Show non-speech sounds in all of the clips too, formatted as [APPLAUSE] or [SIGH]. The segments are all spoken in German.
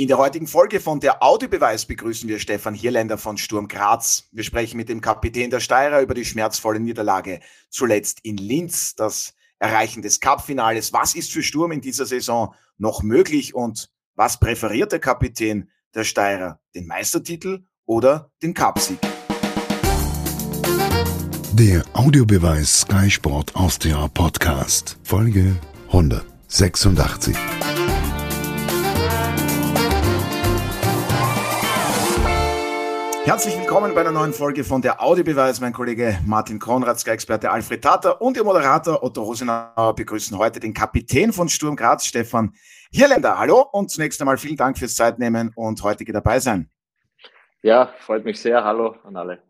In der heutigen Folge von der Audiobeweis begrüßen wir Stefan Hirländer von Sturm Graz. Wir sprechen mit dem Kapitän der Steirer über die schmerzvolle Niederlage zuletzt in Linz, das Erreichen des Cupfinales. Was ist für Sturm in dieser Saison noch möglich und was präferiert der Kapitän der Steirer? Den Meistertitel oder den Cupsieg? Der Audiobeweis Sky Sport Austria Podcast, Folge 186. Herzlich willkommen bei einer neuen Folge von der Audiobeweis. Mein Kollege Martin Konrad, Sky-Experte Alfred Tater und Ihr Moderator Otto Rosenauer begrüßen heute den Kapitän von Sturm Graz, Stefan Hirländer. Hallo und zunächst einmal vielen Dank fürs Zeitnehmen und heutige dabei sein. Ja, freut mich sehr. Hallo an alle.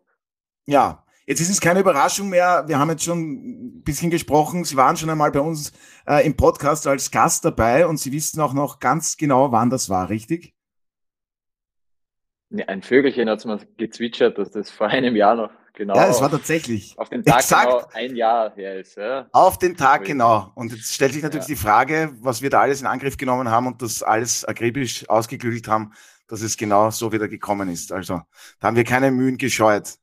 Ja, Jetzt ist es keine Überraschung mehr. Wir haben jetzt schon ein bisschen gesprochen. Sie waren schon einmal bei uns äh, im Podcast als Gast dabei und Sie wissen auch noch ganz genau, wann das war, richtig? Ein Vögelchen hat es mal gezwitschert, dass das vor einem Jahr noch genau. Ja, es war tatsächlich. Auf den Tag Exakt. genau ein Jahr her ist. Ja. Auf den Tag genau. Und jetzt stellt sich natürlich ja. die Frage, was wir da alles in Angriff genommen haben und das alles akribisch ausgeklügelt haben, dass es genau so wieder gekommen ist. Also da haben wir keine Mühen gescheut.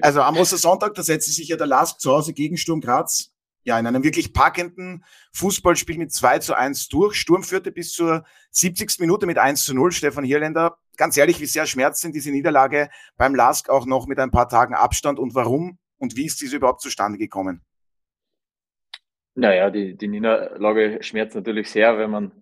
also am Ostersonntag, da setzt sich ja der Lask zu Hause gegen Sturm Graz ja, in einem wirklich packenden Fußballspiel mit 2 zu 1 durch. Sturm führte bis zur 70. Minute mit 1 zu 0. Stefan Hirländer, ganz ehrlich, wie sehr schmerzt denn diese Niederlage beim Lask auch noch mit ein paar Tagen Abstand und warum und wie ist diese überhaupt zustande gekommen? Naja, die, die Niederlage schmerzt natürlich sehr, wenn man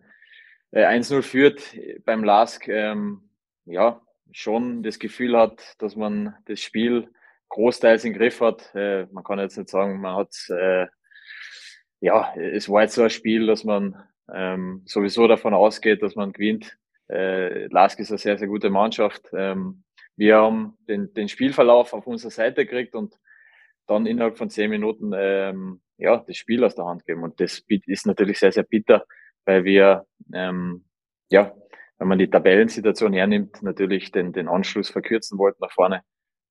äh, 1-0 führt beim Lask. Ähm, ja, schon das Gefühl hat, dass man das Spiel großteils im Griff hat. Äh, man kann jetzt nicht sagen, man hat äh, ja, es war jetzt so ein Spiel, dass man ähm, sowieso davon ausgeht, dass man gewinnt. Äh, Lask ist eine sehr, sehr gute Mannschaft. Ähm, wir haben den, den Spielverlauf auf unserer Seite gekriegt und dann innerhalb von zehn Minuten ähm, ja, das Spiel aus der Hand geben. Und das ist natürlich sehr, sehr bitter, weil wir, ähm, ja, wenn man die Tabellensituation hernimmt, natürlich den, den Anschluss verkürzen wollten nach vorne.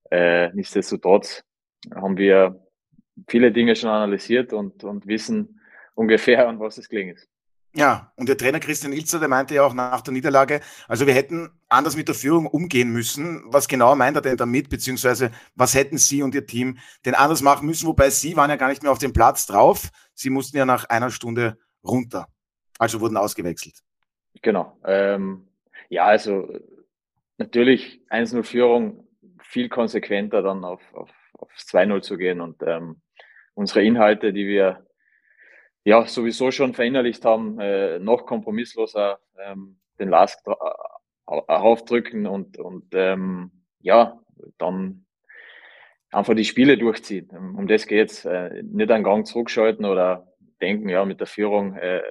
Äh, nichtsdestotrotz haben wir viele Dinge schon analysiert und, und wissen ungefähr, an was es gelingen. Ja, und der Trainer Christian Ilzer, der meinte ja auch nach der Niederlage, also wir hätten anders mit der Führung umgehen müssen. Was genau meint er denn damit, beziehungsweise was hätten Sie und Ihr Team denn anders machen müssen? Wobei Sie waren ja gar nicht mehr auf dem Platz drauf. Sie mussten ja nach einer Stunde runter. Also wurden ausgewechselt. Genau. Ähm, ja, also natürlich 1-0 Führung viel konsequenter dann auf, auf, aufs 2-0 zu gehen und ähm, unsere Inhalte, die wir ja sowieso schon verinnerlicht haben, äh, noch kompromissloser ähm, den Lask aufdrücken und, und ähm, ja, dann einfach die Spiele durchziehen. Um das geht's. Äh, nicht einen Gang zurückschalten oder denken, ja, mit der Führung äh, ein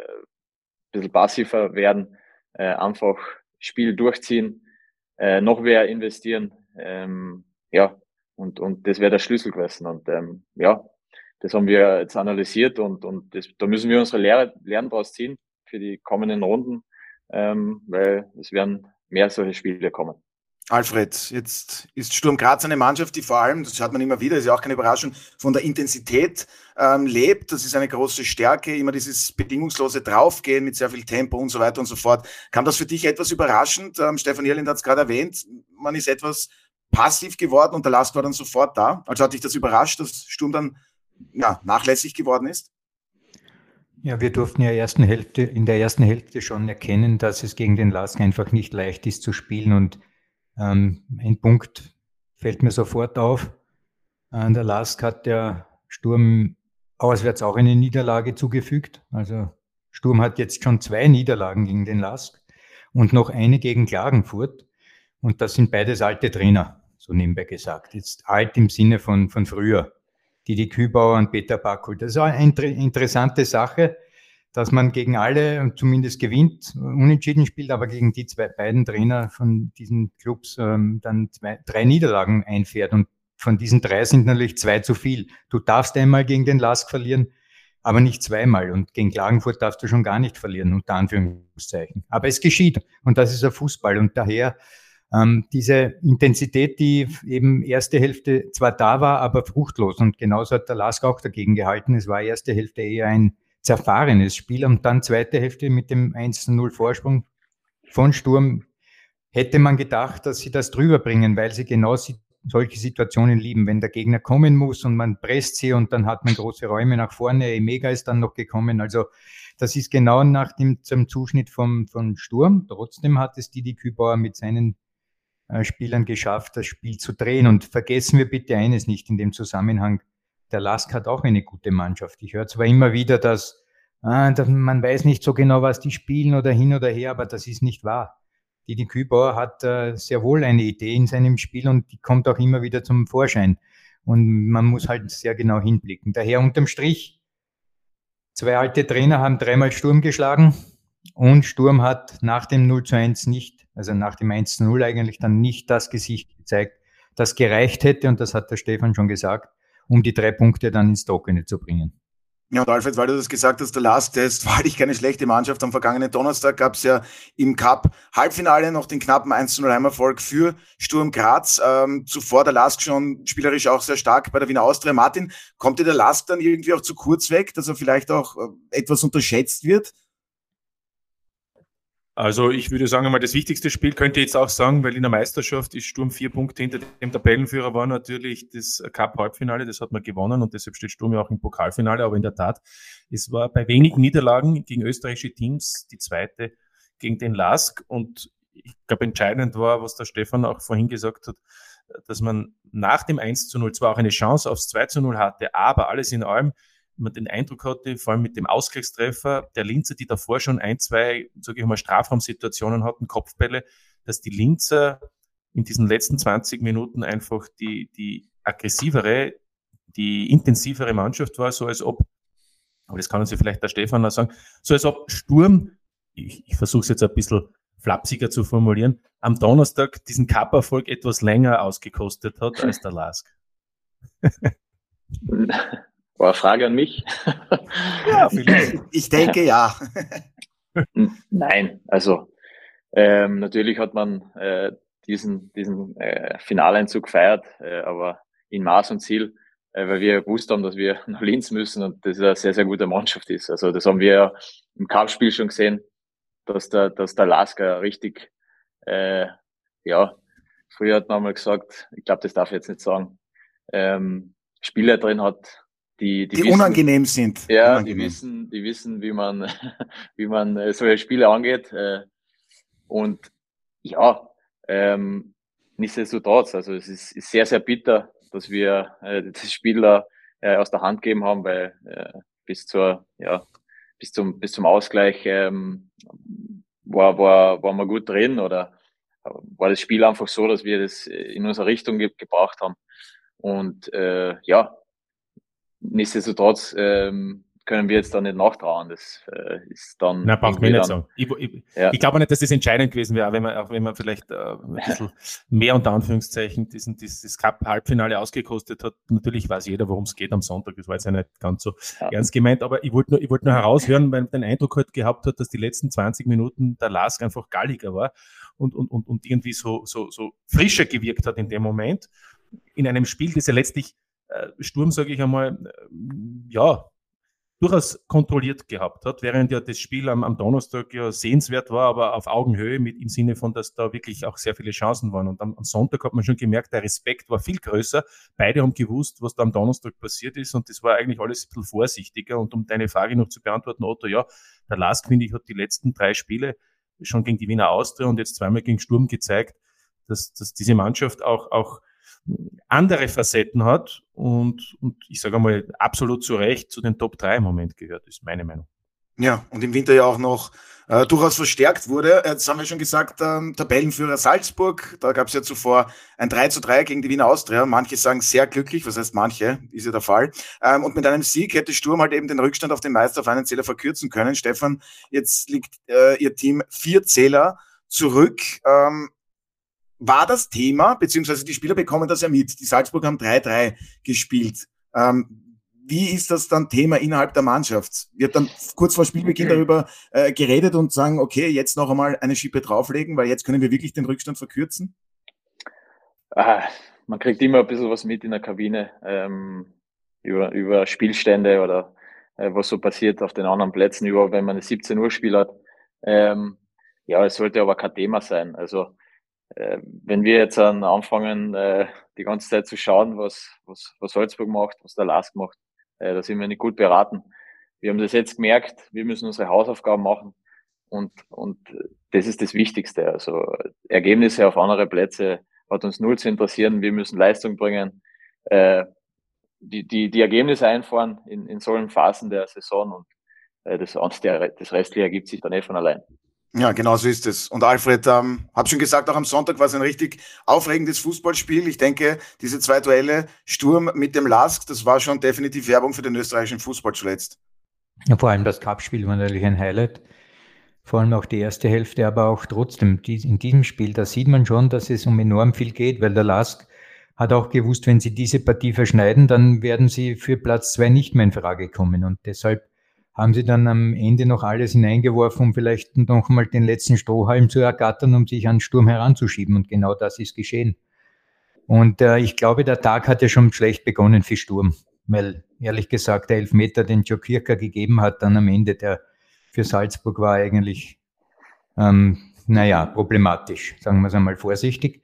bisschen passiver werden, äh, einfach Spiel durchziehen, äh, noch mehr investieren, ähm, ja, und, und das wäre der Schlüssel gewesen. Und ähm, ja, das haben wir jetzt analysiert und, und das, da müssen wir unsere Lehre, Lernen daraus ziehen für die kommenden Runden, ähm, weil es werden mehr solche Spiele kommen. Alfred, jetzt ist Sturm Graz eine Mannschaft, die vor allem, das hört man immer wieder, ist ja auch keine Überraschung, von der Intensität ähm, lebt. Das ist eine große Stärke, immer dieses bedingungslose Draufgehen mit sehr viel Tempo und so weiter und so fort. Kam das für dich etwas überraschend? Ähm, Stefan Irlind hat es gerade erwähnt, man ist etwas passiv geworden und der Last war dann sofort da. Also hat dich das überrascht, dass Sturm dann ja, nachlässig geworden ist? Ja, wir durften ja ersten Hälfte, in der ersten Hälfte schon erkennen, dass es gegen den Lask einfach nicht leicht ist zu spielen. Und ähm, ein Punkt fällt mir sofort auf. Äh, der Lask hat der Sturm auswärts auch eine Niederlage zugefügt. Also Sturm hat jetzt schon zwei Niederlagen gegen den Lask und noch eine gegen Klagenfurt. Und das sind beides alte Trainer, so nebenbei gesagt. Jetzt alt im Sinne von, von früher. Didi Kübauer und Peter Backel. Das ist eine interessante Sache, dass man gegen alle zumindest gewinnt, unentschieden spielt, aber gegen die zwei beiden Trainer von diesen Clubs ähm, dann zwei, drei Niederlagen einfährt. Und von diesen drei sind natürlich zwei zu viel. Du darfst einmal gegen den Lask verlieren, aber nicht zweimal. Und gegen Klagenfurt darfst du schon gar nicht verlieren, unter Anführungszeichen. Aber es geschieht. Und das ist ein Fußball. Und daher ähm, diese Intensität, die eben erste Hälfte zwar da war, aber fruchtlos. Und genauso hat der Lask auch dagegen gehalten. Es war erste Hälfte eher ein zerfahrenes Spiel und dann zweite Hälfte mit dem 1-0 Vorsprung von Sturm hätte man gedacht, dass sie das drüber bringen, weil sie genau solche Situationen lieben. Wenn der Gegner kommen muss und man presst sie und dann hat man große Räume nach vorne. Mega ist dann noch gekommen. Also das ist genau nach dem zum Zuschnitt vom, vom Sturm. Trotzdem hat es Didi Kübauer mit seinen Spielern geschafft, das Spiel zu drehen. Und vergessen wir bitte eines nicht in dem Zusammenhang. Der Lask hat auch eine gute Mannschaft. Ich höre zwar immer wieder, dass, ah, dass man weiß nicht so genau, was die spielen oder hin oder her, aber das ist nicht wahr. Didi Kübauer hat äh, sehr wohl eine Idee in seinem Spiel und die kommt auch immer wieder zum Vorschein. Und man muss halt sehr genau hinblicken. Daher unterm Strich, zwei alte Trainer haben dreimal Sturm geschlagen und Sturm hat nach dem 0 zu 1 nicht, also nach dem 1 zu 0 eigentlich dann nicht das Gesicht gezeigt, das gereicht hätte, und das hat der Stefan schon gesagt, um die drei Punkte dann ins Trockene zu bringen. Ja, und Alfred, weil du das gesagt hast, der Last Test [LAUGHS] war eigentlich keine schlechte Mannschaft. Am vergangenen Donnerstag gab es ja im Cup Halbfinale noch den knappen 1-0 Heimerfolg für Sturm Graz. Ähm, zuvor der Lask schon spielerisch auch sehr stark bei der Wiener Austria. Martin, kommt dir der Lask dann irgendwie auch zu kurz weg, dass er vielleicht auch äh, etwas unterschätzt wird? Also ich würde sagen, einmal das wichtigste Spiel könnte jetzt auch sagen, weil in der Meisterschaft ist Sturm vier Punkte hinter dem Tabellenführer war natürlich das Cup-Halbfinale, das hat man gewonnen und deshalb steht Sturm ja auch im Pokalfinale, aber in der Tat, es war bei wenigen Niederlagen gegen österreichische Teams die zweite gegen den LASK und ich glaube entscheidend war, was der Stefan auch vorhin gesagt hat, dass man nach dem 1 zu 0 zwar auch eine Chance aufs 2 zu 0 hatte, aber alles in allem man den Eindruck hatte, vor allem mit dem Ausgleichstreffer der Linzer, die davor schon ein, zwei, sage ich mal, Strafraumsituationen hatten, Kopfbälle, dass die Linzer in diesen letzten 20 Minuten einfach die, die aggressivere, die intensivere Mannschaft war, so als ob, aber das kann uns ja vielleicht der Stefan auch sagen, so als ob Sturm, ich, ich versuche es jetzt ein bisschen flapsiger zu formulieren, am Donnerstag diesen Cup-Erfolg etwas länger ausgekostet hat als der Lask. [LAUGHS] War eine Frage an mich? Ja, [LAUGHS] ich denke ja. Nein, also ähm, natürlich hat man äh, diesen, diesen äh, Finaleinzug gefeiert, äh, aber in Maß und Ziel, äh, weil wir gewusst haben, dass wir [LAUGHS] nach Linz müssen und das eine sehr, sehr gute Mannschaft ist. Also das haben wir ja im Cup-Spiel schon gesehen, dass der, dass der Lasker richtig, äh, ja, früher hat man mal gesagt, ich glaube, das darf ich jetzt nicht sagen, ähm, Spieler drin hat, die, die, die wissen, unangenehm sind. Ja, unangenehm. die wissen, die wissen, wie man, [LAUGHS] wie man äh, solche Spiele angeht. Äh, und ja, ähm, nichtsdestotrotz, also es ist, ist sehr, sehr bitter, dass wir äh, [LAUGHS] das Spiel da äh, aus der Hand gegeben haben, weil äh, bis zur, ja, bis zum, bis zum Ausgleich ähm, war, war, war man gut drin oder war das Spiel einfach so, dass wir das in unsere Richtung ge gebracht haben. Und äh, ja, nichtsdestotrotz ähm, können wir jetzt da nicht nachtrauen. Das äh, ist dann. Nein, braucht mir nicht sagen. Ich, ich, ja. ich, glaube nicht, dass das entscheidend gewesen wäre, wenn man, auch wenn man vielleicht äh, ein [LAUGHS] bisschen mehr unter Anführungszeichen diesen, dieses Cup-Halbfinale ausgekostet hat. Natürlich weiß jeder, worum es geht am Sonntag. Das war jetzt ja nicht ganz so ja. ernst gemeint, aber ich wollte nur, ich wollte nur heraushören, weil man den Eindruck halt gehabt hat, dass die letzten 20 Minuten der Lask einfach galliger war und, und, und, und irgendwie so, so, so frischer gewirkt hat in dem Moment. In einem Spiel, das ja letztlich Sturm, sage ich einmal, äh, ja, durchaus kontrolliert gehabt hat, während ja das Spiel am, am, Donnerstag ja sehenswert war, aber auf Augenhöhe mit im Sinne von, dass da wirklich auch sehr viele Chancen waren. Und am, am, Sonntag hat man schon gemerkt, der Respekt war viel größer. Beide haben gewusst, was da am Donnerstag passiert ist und das war eigentlich alles ein bisschen vorsichtiger. Und um deine Frage noch zu beantworten, Otto, ja, der Last, finde ich, hat die letzten drei Spiele schon gegen die Wiener Austria und jetzt zweimal gegen Sturm gezeigt, dass, dass diese Mannschaft auch, auch andere Facetten hat und, und ich sage mal absolut zu Recht zu den Top 3 im Moment gehört, ist meine Meinung. Ja, und im Winter ja auch noch äh, durchaus verstärkt wurde. Jetzt haben wir schon gesagt, ähm, Tabellenführer Salzburg, da gab es ja zuvor ein 3 zu 3 gegen die Wiener Austria. Manche sagen sehr glücklich, was heißt manche, ist ja der Fall. Ähm, und mit einem Sieg hätte Sturm halt eben den Rückstand auf den Meister auf einen Zähler verkürzen können. Stefan, jetzt liegt äh, ihr Team vier Zähler zurück. Ähm, war das Thema, beziehungsweise die Spieler bekommen das ja mit. Die Salzburg haben 3-3 gespielt. Ähm, wie ist das dann Thema innerhalb der Mannschaft? Wird dann kurz vor Spielbeginn darüber äh, geredet und sagen, okay, jetzt noch einmal eine Schippe drauflegen, weil jetzt können wir wirklich den Rückstand verkürzen? Ah, man kriegt immer ein bisschen was mit in der Kabine ähm, über, über Spielstände oder äh, was so passiert auf den anderen Plätzen, über wenn man ein 17 Uhr Spiel hat. Ähm, ja, es sollte aber kein Thema sein. Also wenn wir jetzt an anfangen, äh, die ganze Zeit zu schauen, was, was, was Salzburg macht, was der Lask macht, äh, da sind wir nicht gut beraten. Wir haben das jetzt gemerkt, wir müssen unsere Hausaufgaben machen und, und das ist das Wichtigste. Also Ergebnisse auf andere Plätze hat uns null zu interessieren. Wir müssen Leistung bringen, äh, die, die, die Ergebnisse einfahren in, in solchen Phasen der Saison und äh, das, das Restliche ergibt sich dann eh von allein. Ja, genau so ist es. Und Alfred, ähm, habe schon gesagt, auch am Sonntag war es ein richtig aufregendes Fußballspiel. Ich denke, diese zwei Duelle, Sturm mit dem Lask, das war schon definitiv Werbung für den österreichischen Fußball zuletzt. Ja, vor allem das Cup-Spiel war natürlich ein Highlight. Vor allem auch die erste Hälfte, aber auch trotzdem in diesem Spiel, da sieht man schon, dass es um enorm viel geht, weil der Lask hat auch gewusst, wenn sie diese Partie verschneiden, dann werden sie für Platz zwei nicht mehr in Frage kommen. Und deshalb haben sie dann am Ende noch alles hineingeworfen, um vielleicht noch mal den letzten Strohhalm zu ergattern, um sich an Sturm heranzuschieben. Und genau das ist geschehen. Und äh, ich glaube, der Tag hat ja schon schlecht begonnen für Sturm, weil ehrlich gesagt der Elfmeter, den Joe Kirker gegeben hat, dann am Ende, der für Salzburg war eigentlich, ähm, naja, problematisch, sagen wir es einmal vorsichtig.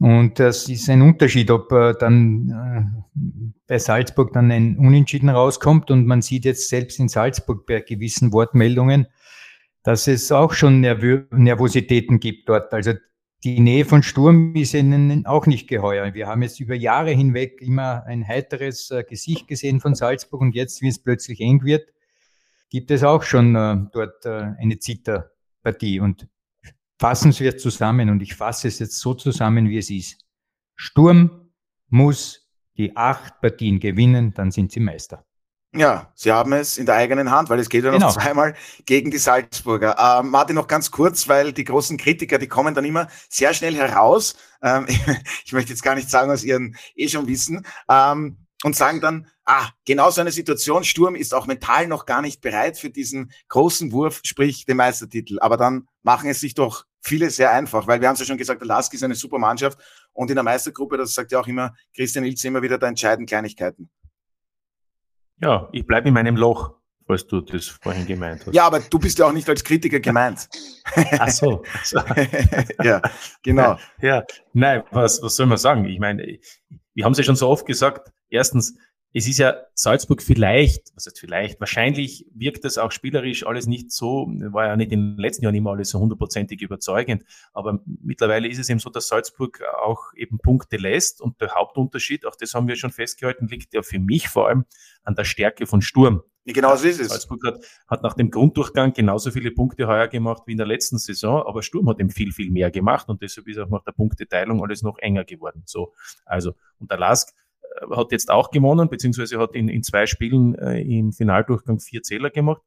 Und das ist ein Unterschied, ob äh, dann äh, bei Salzburg dann ein Unentschieden rauskommt und man sieht jetzt selbst in Salzburg bei gewissen Wortmeldungen, dass es auch schon Nervö Nervositäten gibt dort. Also die Nähe von Sturm ist ihnen auch nicht geheuer. Wir haben jetzt über Jahre hinweg immer ein heiteres äh, Gesicht gesehen von Salzburg und jetzt, wie es plötzlich eng wird, gibt es auch schon äh, dort äh, eine Zitterpartie. Und fassen wir es zusammen und ich fasse es jetzt so zusammen, wie es ist. Sturm muss die acht Partien gewinnen, dann sind sie Meister. Ja, sie haben es in der eigenen Hand, weil es geht ja noch genau. zweimal gegen die Salzburger. Ähm, Martin, noch ganz kurz, weil die großen Kritiker, die kommen dann immer sehr schnell heraus. Ähm, [LAUGHS] ich möchte jetzt gar nicht sagen, was ihren eh schon wissen. Ähm, und sagen dann, ah, genau so eine Situation, Sturm ist auch mental noch gar nicht bereit für diesen großen Wurf, sprich den Meistertitel. Aber dann machen es sich doch viele sehr einfach, weil wir haben es ja schon gesagt, der Lask ist eine super Mannschaft und in der Meistergruppe, das sagt ja auch immer Christian Ilze immer wieder, da entscheiden Kleinigkeiten. Ja, ich bleibe in meinem Loch, falls du das vorhin gemeint hast. Ja, aber du bist ja auch nicht als Kritiker gemeint. [LAUGHS] Ach so. ja, genau. Ja, ja, nein, was, was soll man sagen? Ich meine, wir haben es ja schon so oft gesagt, erstens, es ist ja Salzburg vielleicht, was heißt vielleicht, wahrscheinlich wirkt das auch spielerisch alles nicht so, war ja nicht in den letzten Jahren immer alles so hundertprozentig überzeugend, aber mittlerweile ist es eben so, dass Salzburg auch eben Punkte lässt und der Hauptunterschied, auch das haben wir schon festgehalten, liegt ja für mich vor allem an der Stärke von Sturm. Genau so ist es. Salzburg hat, hat nach dem Grunddurchgang genauso viele Punkte heuer gemacht wie in der letzten Saison, aber Sturm hat eben viel, viel mehr gemacht und deshalb ist auch nach der Punkteteilung alles noch enger geworden. So, also, und der Lask hat jetzt auch gewonnen, beziehungsweise hat in, in zwei Spielen äh, im Finaldurchgang vier Zähler gemacht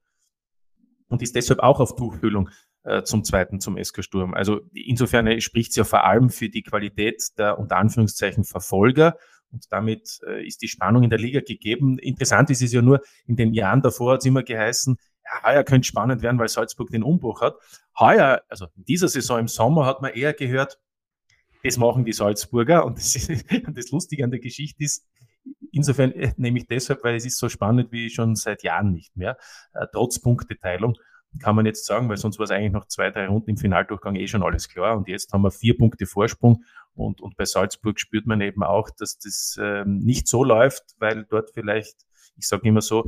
und ist deshalb auch auf Tuchfühlung äh, zum zweiten, zum SK Sturm. Also insofern spricht es ja vor allem für die Qualität der unter Anführungszeichen Verfolger und damit äh, ist die Spannung in der Liga gegeben. Interessant ist es ja nur, in den Jahren davor hat es immer geheißen, ja, heuer könnte spannend werden, weil Salzburg den Umbruch hat. Heuer, also in dieser Saison im Sommer hat man eher gehört, das machen die Salzburger und das, ist, [LAUGHS] das Lustige an der Geschichte ist, insofern äh, nämlich deshalb, weil es ist so spannend wie schon seit Jahren nicht mehr, äh, trotz Punkteteilung kann man jetzt sagen, weil sonst war es eigentlich noch zwei, drei Runden im Finaldurchgang eh schon alles klar und jetzt haben wir vier Punkte Vorsprung und, und bei Salzburg spürt man eben auch, dass das ähm, nicht so läuft, weil dort vielleicht, ich sage immer so,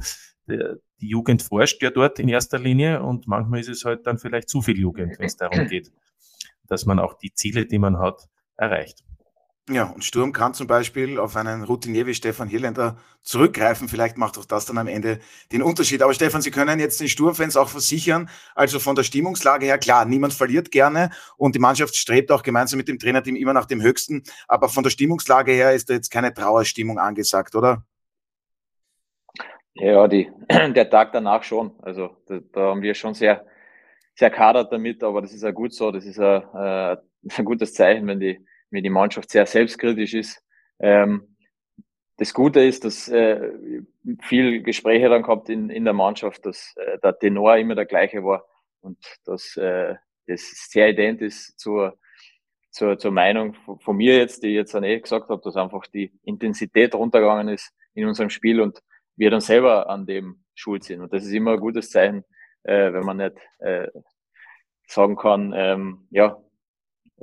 der, die Jugend forscht ja dort in erster Linie und manchmal ist es halt dann vielleicht zu viel Jugend, wenn es darum geht, dass man auch die Ziele, die man hat, erreicht. Ja, und Sturm kann zum Beispiel auf einen Routinier wie Stefan Hirländer zurückgreifen. Vielleicht macht auch das dann am Ende den Unterschied. Aber Stefan, Sie können jetzt den Sturmfans auch versichern, also von der Stimmungslage her, klar, niemand verliert gerne und die Mannschaft strebt auch gemeinsam mit dem Trainerteam immer nach dem Höchsten. Aber von der Stimmungslage her ist da jetzt keine Trauerstimmung angesagt, oder? Ja, die, [CLEARS THROAT] der Tag danach schon. Also da, da haben wir schon sehr, sehr kadert damit, aber das ist ja gut so. Das ist ein, äh, [LAUGHS] ein gutes Zeichen, wenn die wie die Mannschaft sehr selbstkritisch ist. Ähm, das Gute ist, dass äh, viel Gespräche dann gehabt in, in der Mannschaft, dass äh, der Tenor immer der gleiche war und dass äh, das sehr ident ist zur, zur, zur Meinung von, von mir jetzt, die ich jetzt auch eh gesagt habe, dass einfach die Intensität runtergegangen ist in unserem Spiel und wir dann selber an dem schuld sind. Und das ist immer ein gutes Zeichen, äh, wenn man nicht äh, sagen kann, ähm, ja,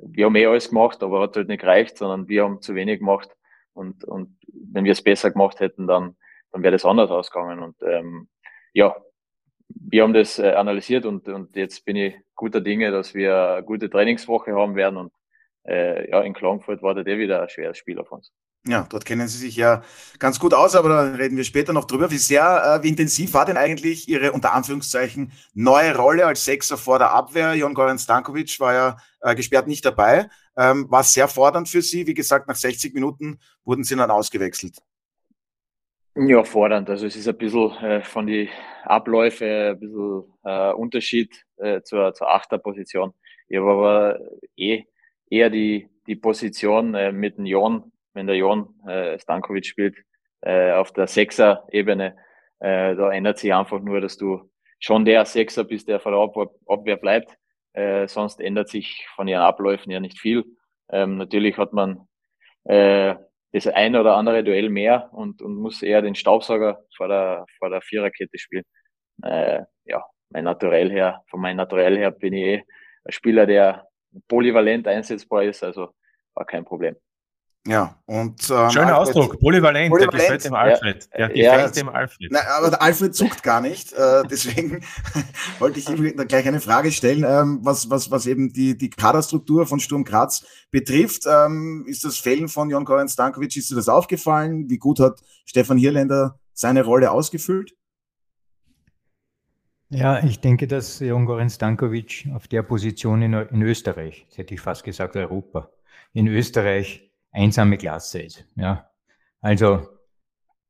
wir haben eh alles gemacht, aber hat halt nicht gereicht, sondern wir haben zu wenig gemacht. Und, und wenn wir es besser gemacht hätten, dann, dann wäre das anders ausgegangen. Und ähm, ja, wir haben das äh, analysiert und, und jetzt bin ich guter Dinge, dass wir eine gute Trainingswoche haben werden. Und äh, ja, in Klagenfurt war der eh wieder ein schweres Spiel auf uns. Ja, dort kennen Sie sich ja ganz gut aus, aber da reden wir später noch drüber. Wie sehr, äh, wie intensiv war denn eigentlich Ihre unter Anführungszeichen neue Rolle als Sechser vor der Abwehr? Jon Goran Stankovic war ja äh, gesperrt nicht dabei. Ähm, war sehr fordernd für Sie. Wie gesagt, nach 60 Minuten wurden Sie dann ausgewechselt. Ja, fordernd. Also es ist ein bisschen äh, von den Abläufen ein bisschen äh, Unterschied äh, zur, zur Achterposition. Ich habe aber eh eher die, die Position äh, mit dem Jon wenn der Jon äh, Stankovic spielt, äh, auf der Sechser-Ebene. Äh, da ändert sich einfach nur, dass du schon der Sechser bist, der von der Abwehr bleibt. Äh, sonst ändert sich von ihren Abläufen ja nicht viel. Ähm, natürlich hat man äh, das ein oder andere Duell mehr und, und muss eher den Staubsauger vor der, vor der Viererkette spielen. Äh, ja, mein Naturell her, von meinem Naturell her bin ich eh ein Spieler, der polyvalent einsetzbar ist, also war kein Problem. Ja, und. Ähm, Schöner Alfred, Ausdruck, polyvalent, polyvalent, der gefällt dem Alfred. Ja, der ja, gefällt dem Alfred. Nein, aber der Alfred zuckt gar nicht. Äh, [LAUGHS] deswegen [LAUGHS] wollte ich ihm gleich eine Frage stellen, ähm, was, was, was eben die, die Kaderstruktur von Sturm Graz betrifft. Ähm, ist das Fällen von Jon Goran Stankovic, ist dir das aufgefallen? Wie gut hat Stefan Hirländer seine Rolle ausgefüllt? Ja, ich denke, dass Jon Goran Stankovic auf der Position in, in Österreich, das hätte ich fast gesagt Europa, in Österreich einsame Klasse ist. Ja. Also,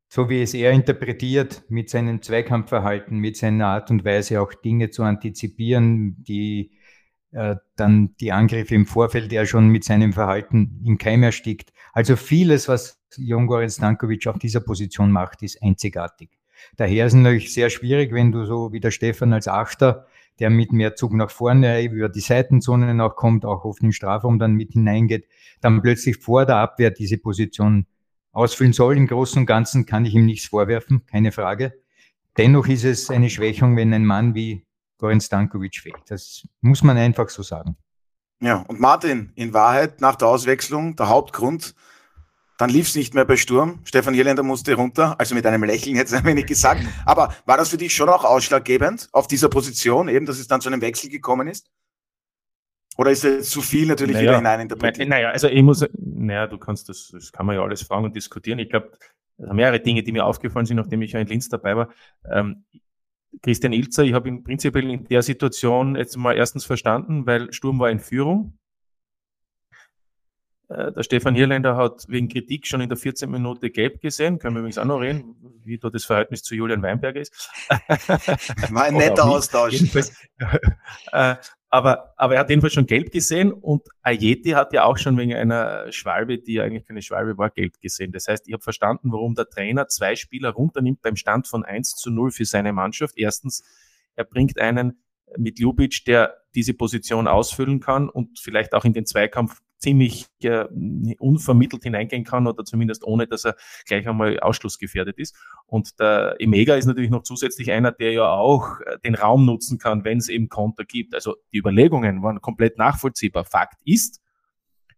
so wie es er interpretiert, mit seinem Zweikampfverhalten, mit seiner Art und Weise auch Dinge zu antizipieren, die äh, dann die Angriffe im Vorfeld ja schon mit seinem Verhalten im Keim erstickt. Also vieles, was Jongorin Stankovic auf dieser Position macht, ist einzigartig. Daher ist es natürlich sehr schwierig, wenn du so wie der Stefan als Achter, der mit mehr Zug nach vorne über die Seitenzonen auch kommt, auch oft im Strafraum dann mit hineingeht, dann plötzlich vor der Abwehr diese Position ausfüllen soll. Im Großen und Ganzen kann ich ihm nichts vorwerfen, keine Frage. Dennoch ist es eine Schwächung, wenn ein Mann wie Goran Stankovic fehlt. Das muss man einfach so sagen. Ja, und Martin, in Wahrheit nach der Auswechslung der Hauptgrund, dann lief es nicht mehr bei Sturm. Stefan Jelender musste runter, also mit einem Lächeln jetzt ein wenig gesagt. Aber war das für dich schon auch ausschlaggebend auf dieser Position, eben, dass es dann zu einem Wechsel gekommen ist? Oder ist es zu viel natürlich naja, wieder hineininterpretiert? Naja, also ich muss, naja, du kannst das, das kann man ja alles fragen und diskutieren. Ich glaube, mehrere Dinge, die mir aufgefallen sind, nachdem ich ja in Linz dabei war. Ähm, Christian Ilzer, ich habe ihn prinzipiell in der Situation jetzt mal erstens verstanden, weil Sturm war in Führung. Äh, der Stefan Hirländer hat wegen Kritik schon in der 14. Minute gelb gesehen. Können wir übrigens auch noch reden, wie da das Verhältnis zu Julian Weinberger ist. [LAUGHS] War ein netter Austausch. [LAUGHS] äh, aber, aber er hat jedenfalls schon gelb gesehen und Ayeti hat ja auch schon wegen einer Schwalbe, die ja eigentlich keine Schwalbe war, gelb gesehen. Das heißt, ich habe verstanden, warum der Trainer zwei Spieler runternimmt beim Stand von 1 zu 0 für seine Mannschaft. Erstens, er bringt einen mit Ljubic, der diese Position ausfüllen kann und vielleicht auch in den Zweikampf ziemlich äh, unvermittelt hineingehen kann oder zumindest ohne, dass er gleich einmal ausschlussgefährdet ist. Und der Emega ist natürlich noch zusätzlich einer, der ja auch äh, den Raum nutzen kann, wenn es eben Konter gibt. Also die Überlegungen waren komplett nachvollziehbar. Fakt ist,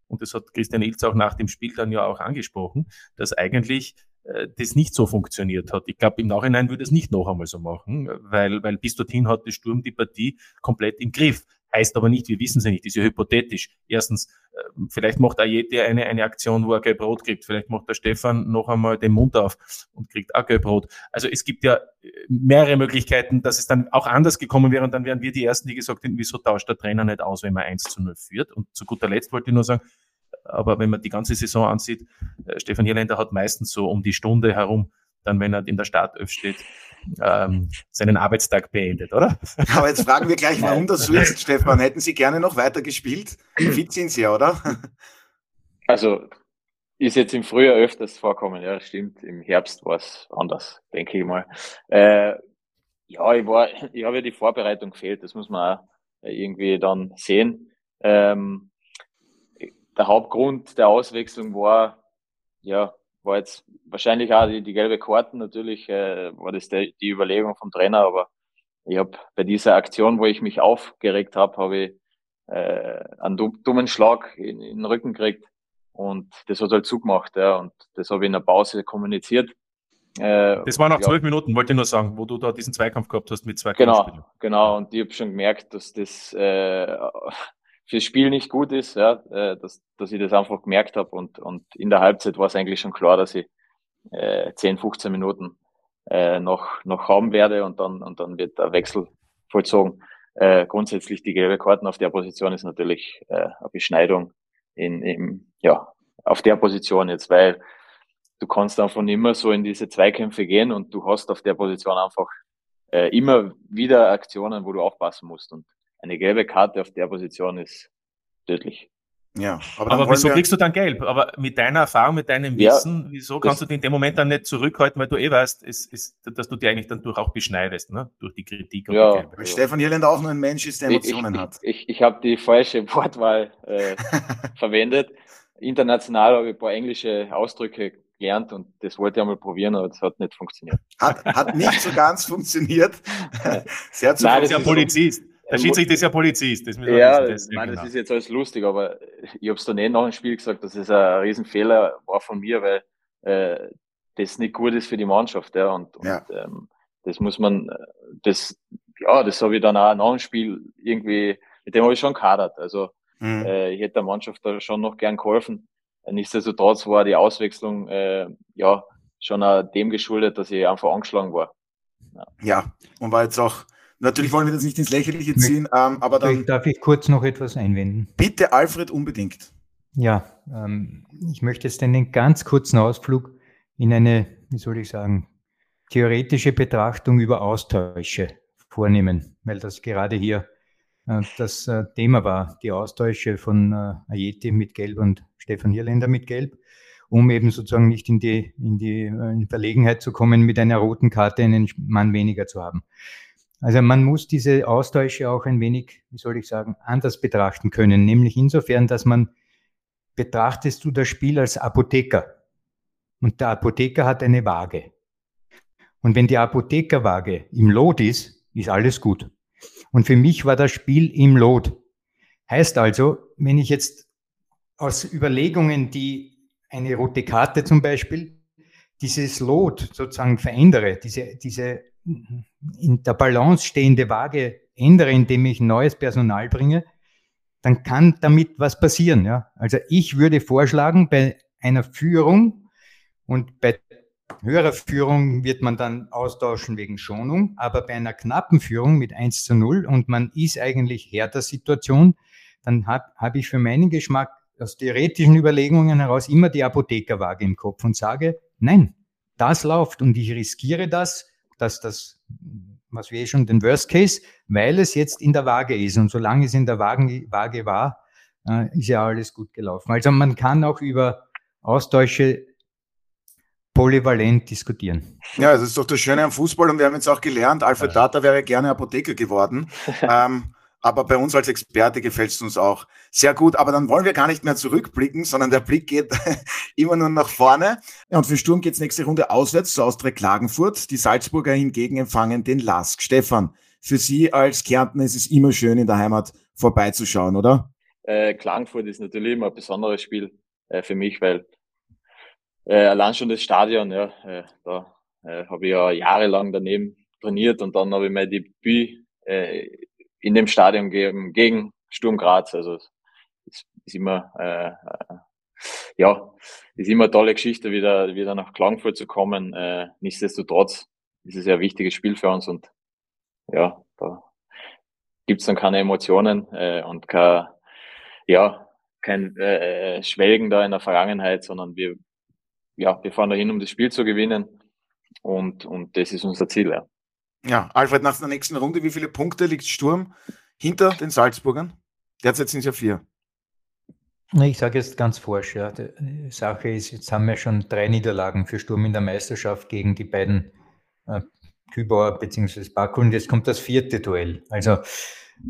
und das hat Christian Ilz auch nach dem Spiel dann ja auch angesprochen, dass eigentlich äh, das nicht so funktioniert hat. Ich glaube, im Nachhinein würde es nicht noch einmal so machen, weil, weil bis dorthin hat der Sturm die Partie komplett im Griff. Heißt aber nicht, wir wissen es ja nicht, ist ja hypothetisch. Erstens, äh, vielleicht macht Ayete eine, eine Aktion, wo er gelb-rot kriegt. Vielleicht macht der Stefan noch einmal den Mund auf und kriegt auch gelb-rot. Also es gibt ja äh, mehrere Möglichkeiten, dass es dann auch anders gekommen wäre und dann wären wir die Ersten, die gesagt hätten, wieso tauscht der Trainer nicht aus, wenn man 1 zu 0 führt. Und zu guter Letzt wollte ich nur sagen, aber wenn man die ganze Saison ansieht, äh, Stefan Hirländer hat meistens so um die Stunde herum, dann wenn er in der Startelf steht, ähm, seinen Arbeitstag beendet, oder? [LAUGHS] Aber jetzt fragen wir gleich, warum das so ist, Stefan. Hätten Sie gerne noch weiter gespielt? Fit sind Sie ja, oder? Also ist jetzt im Frühjahr öfters vorkommen, ja, stimmt. Im Herbst war es anders, denke ich mal. Äh, ja, ich war, ich habe ja die Vorbereitung gefehlt, das muss man auch irgendwie dann sehen. Ähm, der Hauptgrund der Auswechslung war, ja, war jetzt wahrscheinlich auch die, die gelbe Karten natürlich, äh, war das der, die Überlegung vom Trainer, aber ich habe bei dieser Aktion, wo ich mich aufgeregt habe, habe ich äh, einen dummen Schlag in, in den Rücken gekriegt und das hat halt zugemacht, ja, und das habe ich in der Pause kommuniziert. Äh, das waren nach zwölf ja. Minuten, wollte ich nur sagen, wo du da diesen Zweikampf gehabt hast mit zwei Genau, genau, und ich habe schon gemerkt, dass das äh, fürs Spiel nicht gut ist, ja, äh, dass, dass ich das einfach gemerkt habe und, und in der Halbzeit war es eigentlich schon klar, dass ich äh, 10, 15 Minuten äh, noch, noch haben werde und dann, und dann wird der Wechsel vollzogen. Äh, grundsätzlich die gelbe Karten auf der Position ist natürlich äh, eine Beschneidung in, in, ja, auf der Position jetzt, weil du kannst einfach immer so in diese Zweikämpfe gehen und du hast auf der Position einfach äh, immer wieder Aktionen, wo du aufpassen musst. Und eine gelbe Karte auf der Position ist tödlich. Ja, aber, aber wieso kriegst du dann gelb? Aber mit deiner Erfahrung, mit deinem Wissen, ja, wieso kannst du dich in dem Moment dann nicht zurückhalten, weil du eh weißt, ist, ist, dass du dich eigentlich dann durch auch beschneidest, ne? durch die Kritik und ja, die Gelbe. Weil Stefan Irland auch nur ein Mensch ist, der Emotionen ich, hat. Ich, ich, ich habe die falsche [LAUGHS] Wortwahl äh, [LAUGHS] verwendet. International habe ich ein paar englische Ausdrücke gelernt und das wollte ich einmal probieren, aber das hat nicht funktioniert. Hat, hat nicht so ganz funktioniert. [LAUGHS] Sehr zu Nein, das ist ja Polizist. Der Schiedsrichter ist ja Polizist. Das ja, das, nein, genau. das ist jetzt alles lustig, aber ich habe es dann eh nach dem Spiel gesagt, dass es ein Riesenfehler war von mir, weil äh, das nicht gut ist für die Mannschaft. Ja, und, ja. und ähm, das muss man, das, ja, das habe ich dann auch nach dem Spiel irgendwie, mit dem habe ich schon kadert. Also mhm. äh, ich hätte der Mannschaft da schon noch gern geholfen. Nichtsdestotrotz war die Auswechslung äh, ja schon auch dem geschuldet, dass ich einfach angeschlagen war. Ja, ja und war jetzt auch Natürlich wollen wir das nicht ins Lächerliche ziehen, ähm, aber dann. Darf ich kurz noch etwas einwenden? Bitte, Alfred, unbedingt. Ja, ähm, ich möchte jetzt einen ganz kurzen Ausflug in eine, wie soll ich sagen, theoretische Betrachtung über Austausche vornehmen, weil das gerade hier äh, das äh, Thema war, die Austausche von äh, Ayeti mit Gelb und Stefan Hirländer mit Gelb, um eben sozusagen nicht in die, in die äh, in Verlegenheit zu kommen, mit einer roten Karte einen Mann weniger zu haben. Also man muss diese Austausche auch ein wenig, wie soll ich sagen, anders betrachten können, nämlich insofern, dass man betrachtest du das Spiel als Apotheker und der Apotheker hat eine Waage. Und wenn die Apothekerwaage im Lot ist, ist alles gut. Und für mich war das Spiel im Lot. Heißt also, wenn ich jetzt aus Überlegungen, die eine rote Karte zum Beispiel, dieses Lot sozusagen verändere, diese, diese in der Balance stehende Waage ändere, indem ich neues Personal bringe, dann kann damit was passieren. Ja? Also ich würde vorschlagen, bei einer Führung und bei höherer Führung wird man dann austauschen wegen Schonung, aber bei einer knappen Führung mit 1 zu 0 und man ist eigentlich Herr der Situation, dann habe hab ich für meinen Geschmack aus theoretischen Überlegungen heraus immer die Apothekerwaage im Kopf und sage, nein, das läuft und ich riskiere das, dass das, was wir eh schon den Worst Case, weil es jetzt in der Waage ist. Und solange es in der Waage, Waage war, äh, ist ja alles gut gelaufen. Also man kann auch über Austausche polyvalent diskutieren. Ja, das ist doch das Schöne am Fußball und wir haben jetzt auch gelernt, Alfred Data wäre gerne Apotheker geworden. [LAUGHS] ähm, aber bei uns als Experte gefällt es uns auch sehr gut. Aber dann wollen wir gar nicht mehr zurückblicken, sondern der Blick geht [LAUGHS] immer nur nach vorne. Und für Sturm geht's nächste Runde auswärts zu Austria Klagenfurt. Die Salzburger hingegen empfangen den Lask. Stefan, für Sie als Kärntner ist es immer schön, in der Heimat vorbeizuschauen, oder? Äh, Klagenfurt ist natürlich immer ein besonderes Spiel äh, für mich, weil äh, allein schon das Stadion, ja, äh, da äh, habe ich ja jahrelang daneben trainiert und dann habe ich mein Debüt äh, in dem Stadion geben gegen Sturm Graz. Also es ist immer äh, äh, ja, ist immer eine tolle Geschichte, wieder, wieder nach Klagenfurt zu kommen. Äh, nichtsdestotrotz ist es ja ein wichtiges Spiel für uns und ja, da gibt's dann keine Emotionen äh, und kein, ja, kein äh, Schwelgen da in der Vergangenheit, sondern wir, ja, wir fahren dahin, um das Spiel zu gewinnen und, und das ist unser Ziel. Ja. Ja, Alfred, nach der nächsten Runde, wie viele Punkte liegt Sturm hinter den Salzburgern? Derzeit sind es ja vier. Ich sage jetzt ganz forsch, ja. Die Sache ist, jetzt haben wir schon drei Niederlagen für Sturm in der Meisterschaft gegen die beiden äh, Kübauer bzw. Baku und jetzt kommt das vierte Duell. Also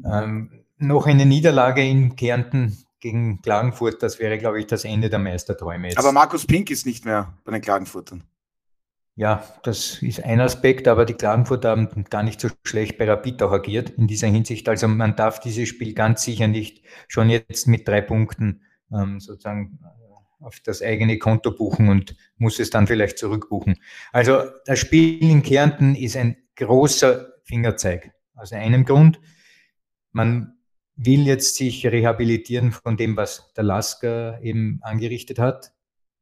ähm, noch eine Niederlage in Kärnten gegen Klagenfurt, das wäre, glaube ich, das Ende der Meisterträume jetzt. Aber Markus Pink ist nicht mehr bei den Klagenfurtern. Ja, das ist ein Aspekt, aber die Klagenfurt haben gar nicht so schlecht bei Rapid auch agiert in dieser Hinsicht. Also man darf dieses Spiel ganz sicher nicht schon jetzt mit drei Punkten ähm, sozusagen äh, auf das eigene Konto buchen und muss es dann vielleicht zurückbuchen. Also das Spiel in Kärnten ist ein großer Fingerzeig. Aus einem Grund, man will jetzt sich rehabilitieren von dem, was der Lasker eben angerichtet hat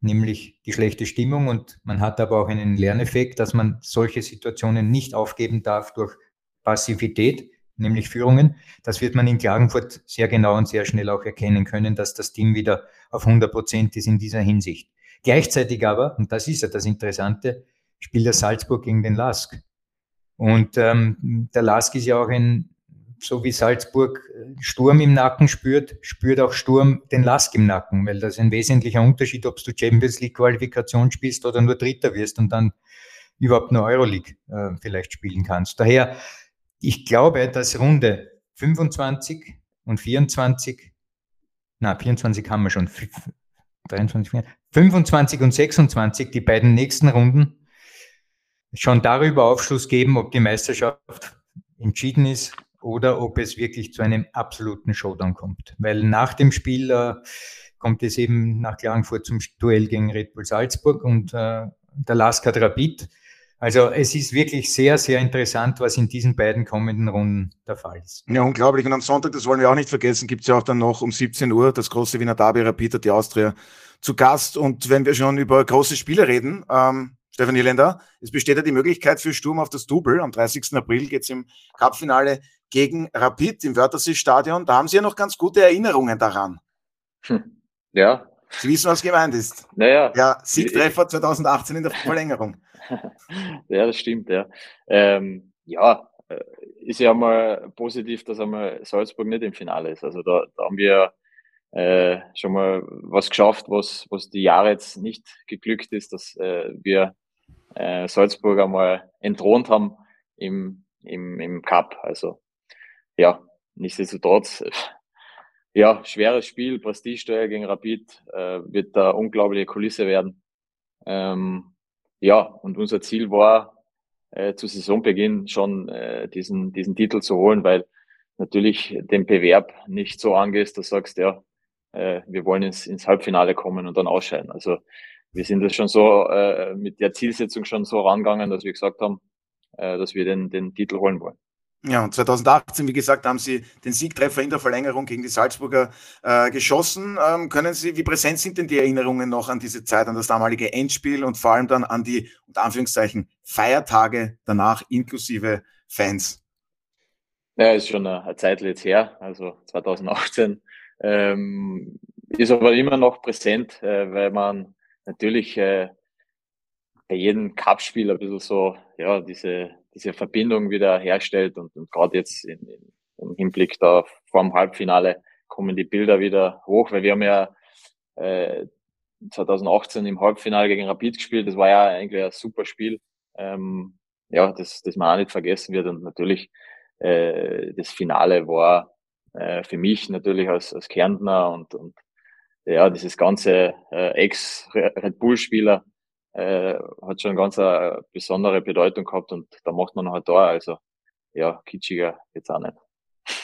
nämlich die schlechte Stimmung. Und man hat aber auch einen Lerneffekt, dass man solche Situationen nicht aufgeben darf durch Passivität, nämlich Führungen. Das wird man in Klagenfurt sehr genau und sehr schnell auch erkennen können, dass das Team wieder auf 100 Prozent ist in dieser Hinsicht. Gleichzeitig aber, und das ist ja das Interessante, spielt der Salzburg gegen den Lask. Und ähm, der Lask ist ja auch ein so wie Salzburg äh, Sturm im Nacken spürt, spürt auch Sturm den Lask im Nacken, weil das ist ein wesentlicher Unterschied, ob du Champions League Qualifikation spielst oder nur Dritter wirst und dann überhaupt nur Euroleague äh, vielleicht spielen kannst. Daher, ich glaube, dass Runde 25 und 24, na, 24 haben wir schon, 23, 25 und 26, die beiden nächsten Runden, schon darüber Aufschluss geben, ob die Meisterschaft entschieden ist oder ob es wirklich zu einem absoluten Showdown kommt. Weil nach dem Spiel äh, kommt es eben nach Klagenfurt zum Duell gegen Red Bull Salzburg und äh, der Lask hat Rapid. Also es ist wirklich sehr, sehr interessant, was in diesen beiden kommenden Runden der Fall ist. Ja, unglaublich. Und am Sonntag, das wollen wir auch nicht vergessen, gibt es ja auch dann noch um 17 Uhr das große Wiener Derby Rapid hat die Austria zu Gast. Und wenn wir schon über große Spiele reden, ähm, Stefan Irländer, es besteht ja die Möglichkeit für Sturm auf das Double. Am 30. April geht es im Cupfinale gegen Rapid im Wörthersee-Stadion. Da haben Sie ja noch ganz gute Erinnerungen daran. Hm. Ja. Sie wissen, was gemeint ist. Naja. Ja, Siegtreffer 2018 in der Verlängerung. [LAUGHS] ja, das stimmt, ja. Ähm, ja, äh, ist ja mal positiv, dass einmal Salzburg nicht im Finale ist. Also da, da haben wir äh, schon mal was geschafft, was, was die Jahre jetzt nicht geglückt ist, dass äh, wir äh, Salzburg einmal entthront haben im, im, im Cup. Also ja, nichtsdestotrotz, ja, schweres Spiel, Prestigesteuer gegen Rapid, äh, wird da unglaubliche Kulisse werden. Ähm, ja, und unser Ziel war, äh, zu Saisonbeginn schon äh, diesen, diesen Titel zu holen, weil natürlich den Bewerb nicht so angehst, dass du sagst, ja, äh, wir wollen ins, ins Halbfinale kommen und dann ausscheiden. Also wir sind das schon so äh, mit der Zielsetzung schon so rangegangen, dass wir gesagt haben, äh, dass wir den, den Titel holen wollen. Ja, und 2018, wie gesagt, haben Sie den Siegtreffer in der Verlängerung gegen die Salzburger äh, geschossen. Ähm, können Sie, wie präsent sind denn die Erinnerungen noch an diese Zeit, an das damalige Endspiel und vor allem dann an die, unter Anführungszeichen, Feiertage danach inklusive Fans? Ja, ist schon eine, eine Zeit jetzt her, also 2018. Ähm, ist aber immer noch präsent, äh, weil man natürlich äh, bei jedem Cup-Spiel ein bisschen so, ja, diese diese Verbindung wieder herstellt und, und gerade jetzt in, in, im Hinblick da vor dem Halbfinale kommen die Bilder wieder hoch, weil wir haben ja äh, 2018 im Halbfinale gegen Rapid gespielt. Das war ja eigentlich ein super Spiel. Ähm, ja, das, das man auch nicht vergessen wird. Und natürlich äh, das Finale war äh, für mich natürlich als, als Kärntner und, und ja, dieses ganze äh, Ex-Red Bull-Spieler äh, hat schon ganz eine besondere Bedeutung gehabt und da macht man noch ein Tor. Also ja, kitschiger jetzt auch nicht.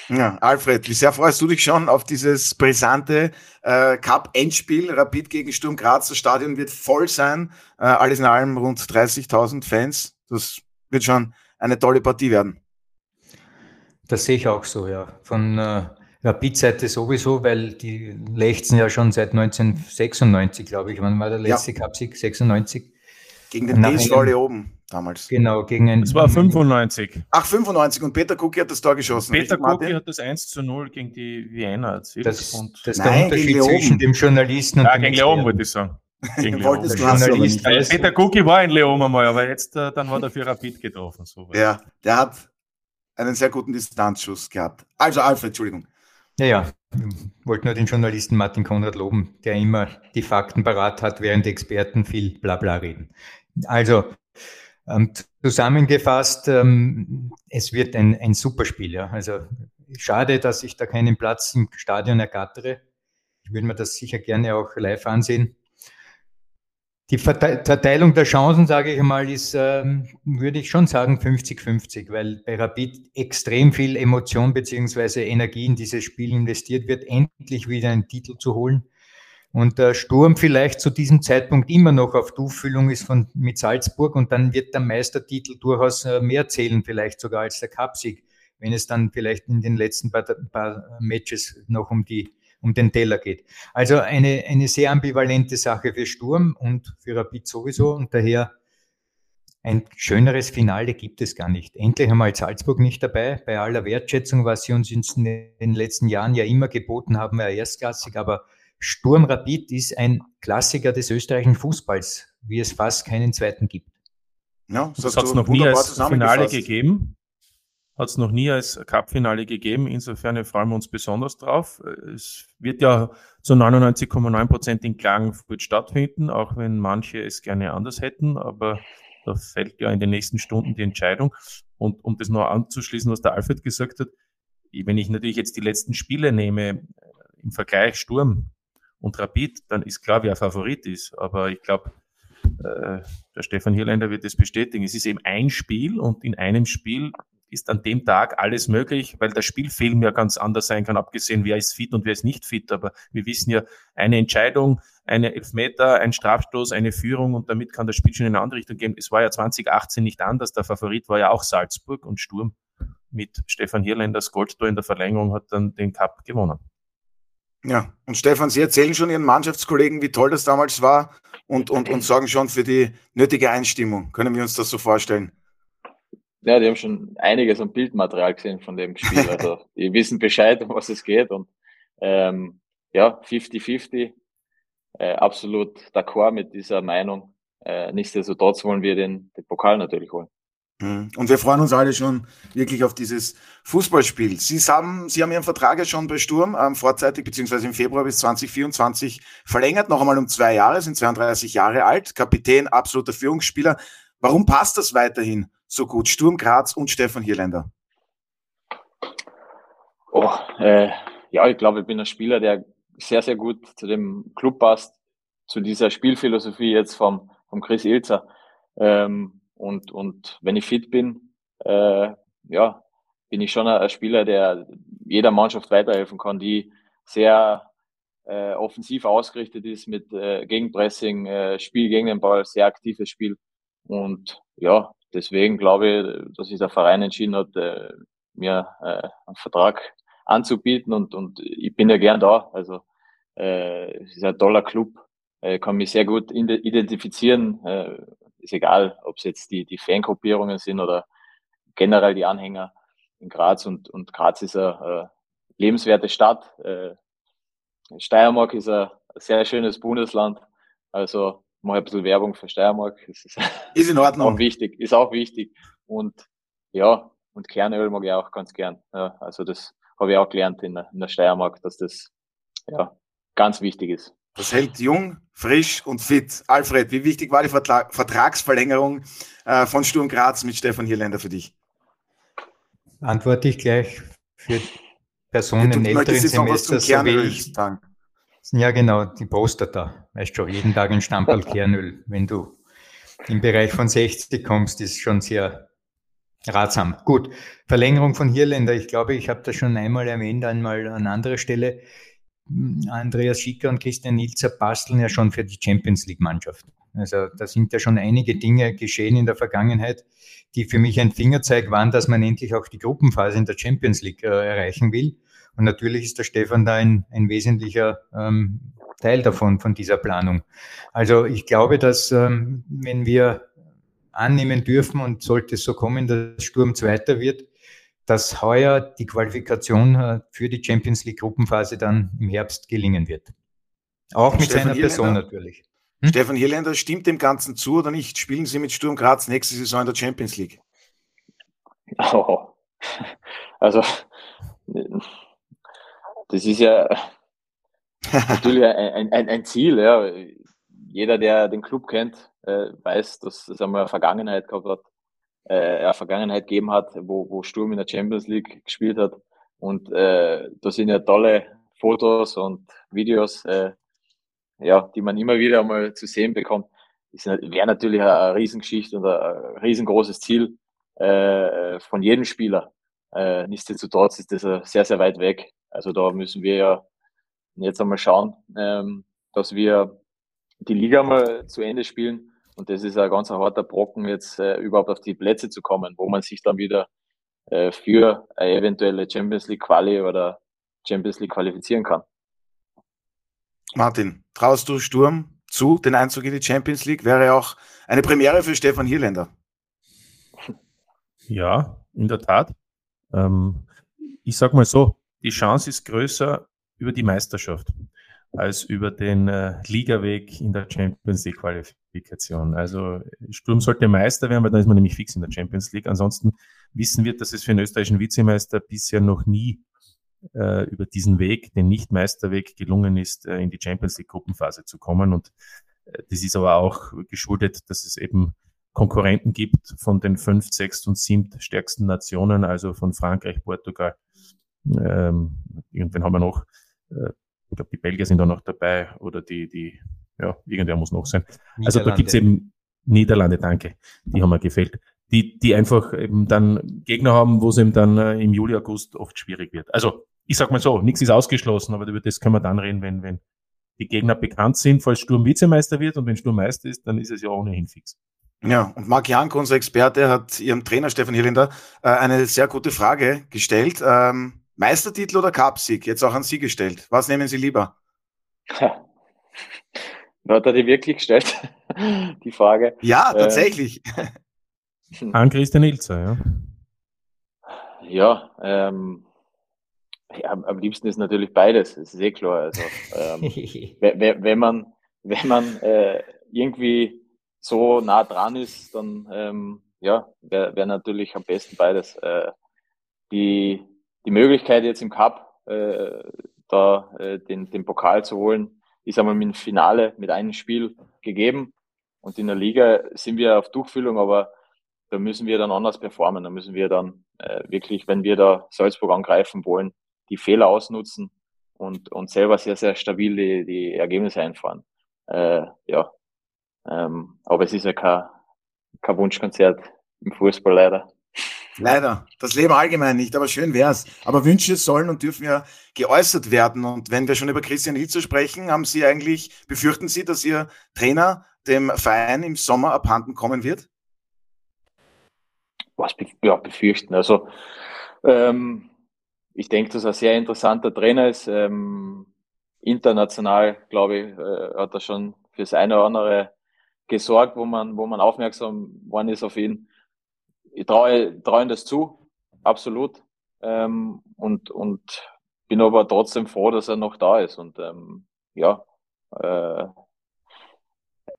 Ja, Alfred, wie sehr freust du dich schon auf dieses brisante äh, Cup-Endspiel Rapid gegen Sturm Graz? Das Stadion wird voll sein. Äh, alles in allem rund 30.000 Fans. Das wird schon eine tolle Partie werden. Das sehe ich auch so, ja. Von äh, Rapid-Seite sowieso, weil die lechzen ja schon seit 1996, glaube ich. Wann war der letzte ja. Cup-Sieg? 96? Gegen den TSV oben damals. Genau, gegen ein. Es war 95. Ach, 95 und Peter Kuki hat das Tor geschossen. Peter Kuki hat das 1 zu 0 gegen die Vienna erzielt. Das, das ist der Unterschied zwischen dem Journalisten und ja, dem gegen Leon wollte ich sagen. [LAUGHS] Gegen Leon. Peter Kuki war in Leon einmal, aber jetzt äh, dann war er für Rapid getroffen. So ja, der hat einen sehr guten Distanzschuss gehabt. Also Alfred, Entschuldigung. Ja, ja, ich wollte nur den Journalisten Martin Konrad loben, der immer die Fakten parat hat, während Experten viel Blabla reden. Also, ähm, zusammengefasst, ähm, es wird ein, ein super Spiel. Ja. Also, schade, dass ich da keinen Platz im Stadion ergattere. Ich würde mir das sicher gerne auch live ansehen. Die Verteilung der Chancen, sage ich mal, ist, ähm, würde ich schon sagen, 50-50, weil bei Rapid extrem viel Emotion beziehungsweise Energie in dieses Spiel investiert wird, endlich wieder einen Titel zu holen. Und der Sturm vielleicht zu diesem Zeitpunkt immer noch auf Tuchfühlung ist von, mit Salzburg und dann wird der Meistertitel durchaus äh, mehr zählen, vielleicht sogar als der Cupsieg, wenn es dann vielleicht in den letzten paar, paar Matches noch um die um den Teller geht. Also eine, eine sehr ambivalente Sache für Sturm und für Rapid sowieso und daher ein schöneres Finale gibt es gar nicht. Endlich einmal Salzburg nicht dabei, bei aller Wertschätzung, was sie uns in den letzten Jahren ja immer geboten haben, ja erstklassig, aber Sturm Rapid ist ein Klassiker des österreichischen Fußballs, wie es fast keinen zweiten gibt. Ja, das hat es noch nie als Finale gegeben. Hat es noch nie als Cup-Finale gegeben. Insofern freuen wir uns besonders drauf. Es wird ja zu 99,9 Prozent in Klagenfurt stattfinden, auch wenn manche es gerne anders hätten. Aber da fällt ja in den nächsten Stunden die Entscheidung. Und um das noch anzuschließen, was der Alfred gesagt hat, wenn ich natürlich jetzt die letzten Spiele nehme, im Vergleich Sturm und Rapid, dann ist klar, wer Favorit ist. Aber ich glaube, äh, der Stefan Hirländer wird das bestätigen. Es ist eben ein Spiel und in einem Spiel ist an dem Tag alles möglich, weil der Spielfilm ja ganz anders sein kann, abgesehen, wer ist fit und wer ist nicht fit. Aber wir wissen ja, eine Entscheidung, eine Elfmeter, ein Strafstoß, eine Führung und damit kann das Spiel schon in eine andere Richtung gehen. Es war ja 2018 nicht anders. Der Favorit war ja auch Salzburg und Sturm mit Stefan Hirländers Goldtor in der Verlängerung hat dann den Cup gewonnen. Ja, und Stefan, Sie erzählen schon Ihren Mannschaftskollegen, wie toll das damals war und, und, und sorgen schon für die nötige Einstimmung. Können wir uns das so vorstellen? Ja, die haben schon einiges an Bildmaterial gesehen von dem Spiel. Also [LAUGHS] die wissen Bescheid, um was es geht. Und ähm, ja, 50-50, äh, absolut d'accord mit dieser Meinung. Äh, nichtsdestotrotz wollen wir den, den Pokal natürlich holen. Mhm. Und wir freuen uns alle schon wirklich auf dieses Fußballspiel. Sie haben, Sie haben Ihren Vertrag ja schon bei Sturm ähm, vorzeitig, beziehungsweise im Februar bis 2024 verlängert, noch einmal um zwei Jahre, sind 32 Jahre alt, Kapitän, absoluter Führungsspieler. Warum passt das weiterhin so gut? Sturm Graz und Stefan Hierländer. Oh, äh, ja, ich glaube, ich bin ein Spieler, der sehr, sehr gut zu dem Club passt, zu dieser Spielphilosophie jetzt vom, vom Chris Ilzer. Ähm, und, und wenn ich fit bin, äh, ja, bin ich schon ein, Spieler, der jeder Mannschaft weiterhelfen kann, die sehr äh, offensiv ausgerichtet ist mit äh, Gegenpressing, äh, Spiel gegen den Ball, sehr aktives Spiel. Und ja, deswegen glaube ich, dass sich der Verein entschieden hat, äh, mir äh, einen Vertrag anzubieten und, und ich bin ja gern da. Also äh, es ist ein toller Club, äh, kann mich sehr gut identifizieren. Äh, ist egal, ob es jetzt die, die Fangruppierungen sind oder generell die Anhänger in Graz und, und Graz ist eine äh, lebenswerte Stadt. Äh, Steiermark ist ein sehr schönes Bundesland. Also mache ein bisschen Werbung für Steiermark. Das ist, ist in Ordnung. Auch wichtig, ist auch wichtig. Und ja, und Kernöl mag ich auch ganz gern. Ja, also das habe ich auch gelernt in der, in der Steiermark, dass das ja ganz wichtig ist. Das hält jung, frisch und fit. Alfred, wie wichtig war die Vertra Vertragsverlängerung äh, von Sturm Graz mit Stefan Hierländer für dich? Antworte ich gleich für Personen im älteren Semester, so wie ich. Sagen. Ja, genau, die Poster da. Weißt schon, jeden Tag ein Stammball [LAUGHS] Kernöl. Wenn du im Bereich von 60 kommst, ist schon sehr ratsam. Gut, Verlängerung von Hirländer. Ich glaube, ich habe das schon einmal erwähnt, einmal an anderer Stelle. Andreas Schicker und Christian Nilzer basteln ja schon für die Champions League-Mannschaft. Also da sind ja schon einige Dinge geschehen in der Vergangenheit, die für mich ein Fingerzeig waren, dass man endlich auch die Gruppenphase in der Champions League äh, erreichen will. Und natürlich ist der Stefan da ein, ein wesentlicher ähm, Teil davon, von dieser Planung. Also ich glaube, dass ähm, wenn wir annehmen dürfen und sollte es so kommen, dass Sturm Zweiter wird, dass heuer die Qualifikation äh, für die Champions League Gruppenphase dann im Herbst gelingen wird. Auch mit Stefan seiner Person natürlich. Hm? Stefan Hirländer, stimmt dem Ganzen zu oder nicht? Spielen Sie mit Sturm Graz nächste Saison in der Champions League? Oh. Also, das ist ja [LAUGHS] natürlich ein, ein, ein Ziel. Ja. Jeder, der den Club kennt, äh, weiß, dass es einmal eine Vergangenheit gehabt hat, äh, ja, Vergangenheit gegeben hat, wo, wo Sturm in der Champions League gespielt hat. Und äh, da sind ja tolle Fotos und Videos, äh, ja, die man immer wieder mal zu sehen bekommt. wäre natürlich eine, Riesengeschichte und ein, riesengroßes Ziel äh, von jedem Spieler. Äh, nichtsdestotrotz ist das sehr, sehr weit weg. Also da müssen wir ja jetzt einmal schauen, ähm, dass wir die Liga mal zu Ende spielen. Und das ist ein ganz harter Brocken, jetzt äh, überhaupt auf die Plätze zu kommen, wo man sich dann wieder äh, für eine eventuelle Champions League Quali oder Champions League qualifizieren kann. Martin, traust du Sturm zu, den Einzug in die Champions League? Wäre auch eine Premiere für Stefan Hierländer. Ja, in der Tat. Ähm, ich sag mal so, die Chance ist größer über die Meisterschaft als über den äh, Ligaweg in der Champions League Qualifikation. Also Sturm sollte Meister werden, weil dann ist man nämlich fix in der Champions League. Ansonsten wissen wir, dass es für den österreichischen Vizemeister bisher noch nie äh, über diesen Weg, den Nicht-Meisterweg, gelungen ist, äh, in die Champions League Gruppenphase zu kommen. Und äh, das ist aber auch geschuldet, dass es eben Konkurrenten gibt von den fünf, sechs und sieben stärksten Nationen, also von Frankreich, Portugal. Ähm, irgendwann haben wir noch, äh, ich glaube, die Belgier sind da noch dabei oder die, die, ja, irgendwer muss noch sein. Also da gibt's eben Niederlande, danke, die haben mir gefällt die, die einfach eben dann Gegner haben, wo es eben dann äh, im Juli, August oft schwierig wird. Also ich sag mal so, nichts ist ausgeschlossen, aber über das können wir dann reden, wenn, wenn die Gegner bekannt sind, falls Sturm Vizemeister wird und wenn Sturm Meister ist, dann ist es ja ohnehin fix. Ja, und Marc Jank, unser Experte, hat ihrem Trainer Stefan Hirlinder äh, eine sehr gute Frage gestellt. Ähm, Meistertitel oder Cupsieg? Jetzt auch an Sie gestellt. Was nehmen Sie lieber? Ja. Hat er die wirklich gestellt, [LAUGHS] die Frage? Ja, ähm, tatsächlich. [LAUGHS] Ähm, an Christian Ilzer, ja. Ja, ähm, ja, am liebsten ist natürlich beides, das ist eh klar. Also, ähm, [LAUGHS] wenn man, wenn man äh, irgendwie so nah dran ist, dann ähm, ja, wäre wär natürlich am besten beides. Äh, die, die Möglichkeit jetzt im Cup äh, da äh, den, den Pokal zu holen, ist einmal mit dem Finale mit einem Spiel gegeben. Und in der Liga sind wir auf Durchfüllung, aber da müssen wir dann anders performen. Da müssen wir dann äh, wirklich, wenn wir da Salzburg angreifen wollen, die Fehler ausnutzen und, und selber sehr, sehr stabil die, die Ergebnisse einfahren. Äh, ja, ähm, aber es ist ja kein, kein Wunschkonzert im Fußball leider. Leider. Das Leben allgemein nicht, aber schön wär's. Aber Wünsche sollen und dürfen ja geäußert werden. Und wenn wir schon über Christian Ilzer sprechen, haben Sie eigentlich, befürchten Sie, dass Ihr Trainer dem Verein im Sommer abhanden kommen wird? Was ja, befürchten. Also ähm, ich denke, dass er ein sehr interessanter Trainer ist. Ähm, international, glaube ich, äh, hat er schon fürs eine oder andere gesorgt, wo man, wo man aufmerksam worden ist auf ihn. Ich traue, traue ihm das zu, absolut. Ähm, und, und bin aber trotzdem froh, dass er noch da ist. Und ähm, ja, äh,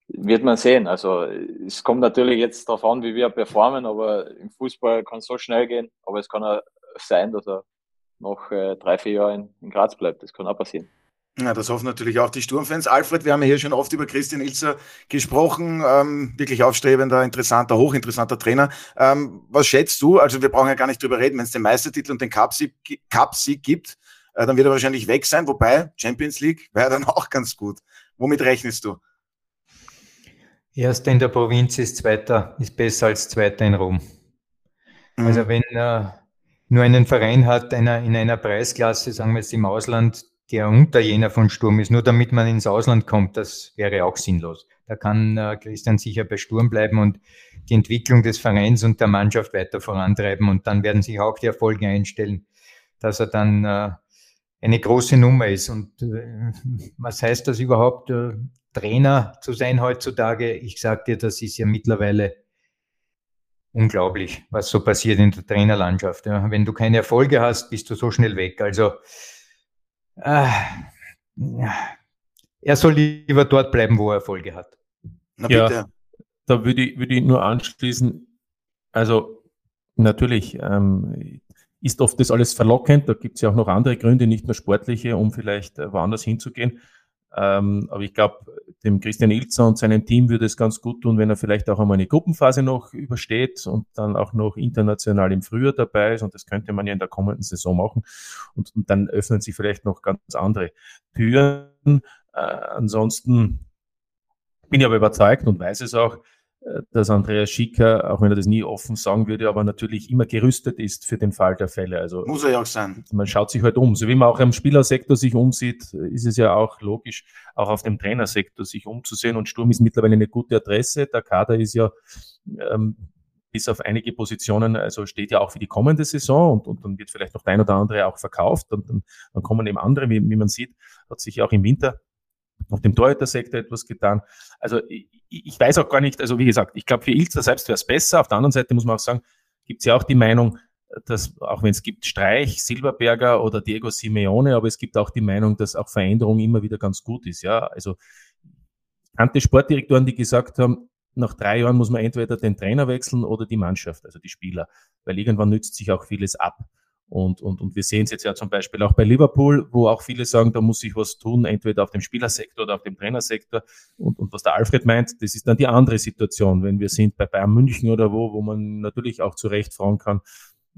wird man sehen. Also es kommt natürlich jetzt darauf an, wie wir performen, aber im Fußball kann es so schnell gehen, aber es kann auch sein, dass er noch äh, drei, vier Jahre in, in Graz bleibt. Das kann auch passieren. Ja, das hoffen natürlich auch die Sturmfans. Alfred, wir haben ja hier schon oft über Christian Ilzer gesprochen. Ähm, wirklich aufstrebender, interessanter, hochinteressanter Trainer. Ähm, was schätzt du? Also wir brauchen ja gar nicht drüber reden, wenn es den Meistertitel und den Cup-Sieg Cup gibt, äh, dann wird er wahrscheinlich weg sein. Wobei Champions League wäre dann [LAUGHS] auch ganz gut. Womit rechnest du? Erster in der Provinz ist Zweiter, ist besser als Zweiter in Rom. Mhm. Also wenn äh, nur einen Verein hat einer, in einer Preisklasse, sagen wir jetzt im Ausland, der unter jener von Sturm ist, nur damit man ins Ausland kommt, das wäre auch sinnlos. Da kann äh, Christian sicher bei Sturm bleiben und die Entwicklung des Vereins und der Mannschaft weiter vorantreiben und dann werden sich auch die Erfolge einstellen, dass er dann äh, eine große Nummer ist. Und äh, was heißt das überhaupt, äh, Trainer zu sein heutzutage? Ich sag dir, das ist ja mittlerweile unglaublich, was so passiert in der Trainerlandschaft. Ja. Wenn du keine Erfolge hast, bist du so schnell weg. Also äh, er soll lieber dort bleiben, wo er Erfolge hat. Na bitte. Ja, da würde ich, würde ich nur anschließen, also natürlich ähm, ist oft das alles verlockend, da gibt es ja auch noch andere Gründe, nicht nur sportliche, um vielleicht äh, woanders hinzugehen. Ähm, aber ich glaube, dem Christian Ilzer und seinem Team würde es ganz gut tun, wenn er vielleicht auch einmal eine Gruppenphase noch übersteht und dann auch noch international im Frühjahr dabei ist. Und das könnte man ja in der kommenden Saison machen. Und, und dann öffnen sich vielleicht noch ganz andere Türen. Äh, ansonsten Bin ich aber überzeugt und weiß es auch, dass Andreas Schicker, auch wenn er das nie offen sagen würde, aber natürlich immer gerüstet ist für den Fall der Fälle. Also muss er ja auch sein. Man schaut sich halt um. So wie man auch im Spielersektor sich umsieht, ist es ja auch logisch, auch auf dem Trainersektor sich umzusehen. Und Sturm ist mittlerweile eine gute Adresse. Der Kader ist ja ähm, bis auf einige Positionen, also steht ja auch für die kommende Saison und, und dann wird vielleicht noch der ein oder andere auch verkauft und dann, dann kommen eben andere, wie, wie man sieht, hat sich ja auch im Winter auf dem Torhüter-Sektor etwas getan. Also ich, ich, weiß auch gar nicht, also wie gesagt, ich glaube für Ilzer selbst wäre es besser. Auf der anderen Seite muss man auch sagen, gibt es ja auch die Meinung, dass auch wenn es gibt Streich, Silberberger oder Diego Simeone, aber es gibt auch die Meinung, dass auch Veränderung immer wieder ganz gut ist. Ja, also kannte Sportdirektoren, die gesagt haben, nach drei Jahren muss man entweder den Trainer wechseln oder die Mannschaft, also die Spieler, weil irgendwann nützt sich auch vieles ab. Und, und, und wir sehen es jetzt ja zum Beispiel auch bei Liverpool, wo auch viele sagen, da muss sich was tun, entweder auf dem Spielersektor oder auf dem Trainersektor. Und, und was der Alfred meint, das ist dann die andere Situation, wenn wir sind bei Bayern München oder wo, wo man natürlich auch zu Recht fragen kann,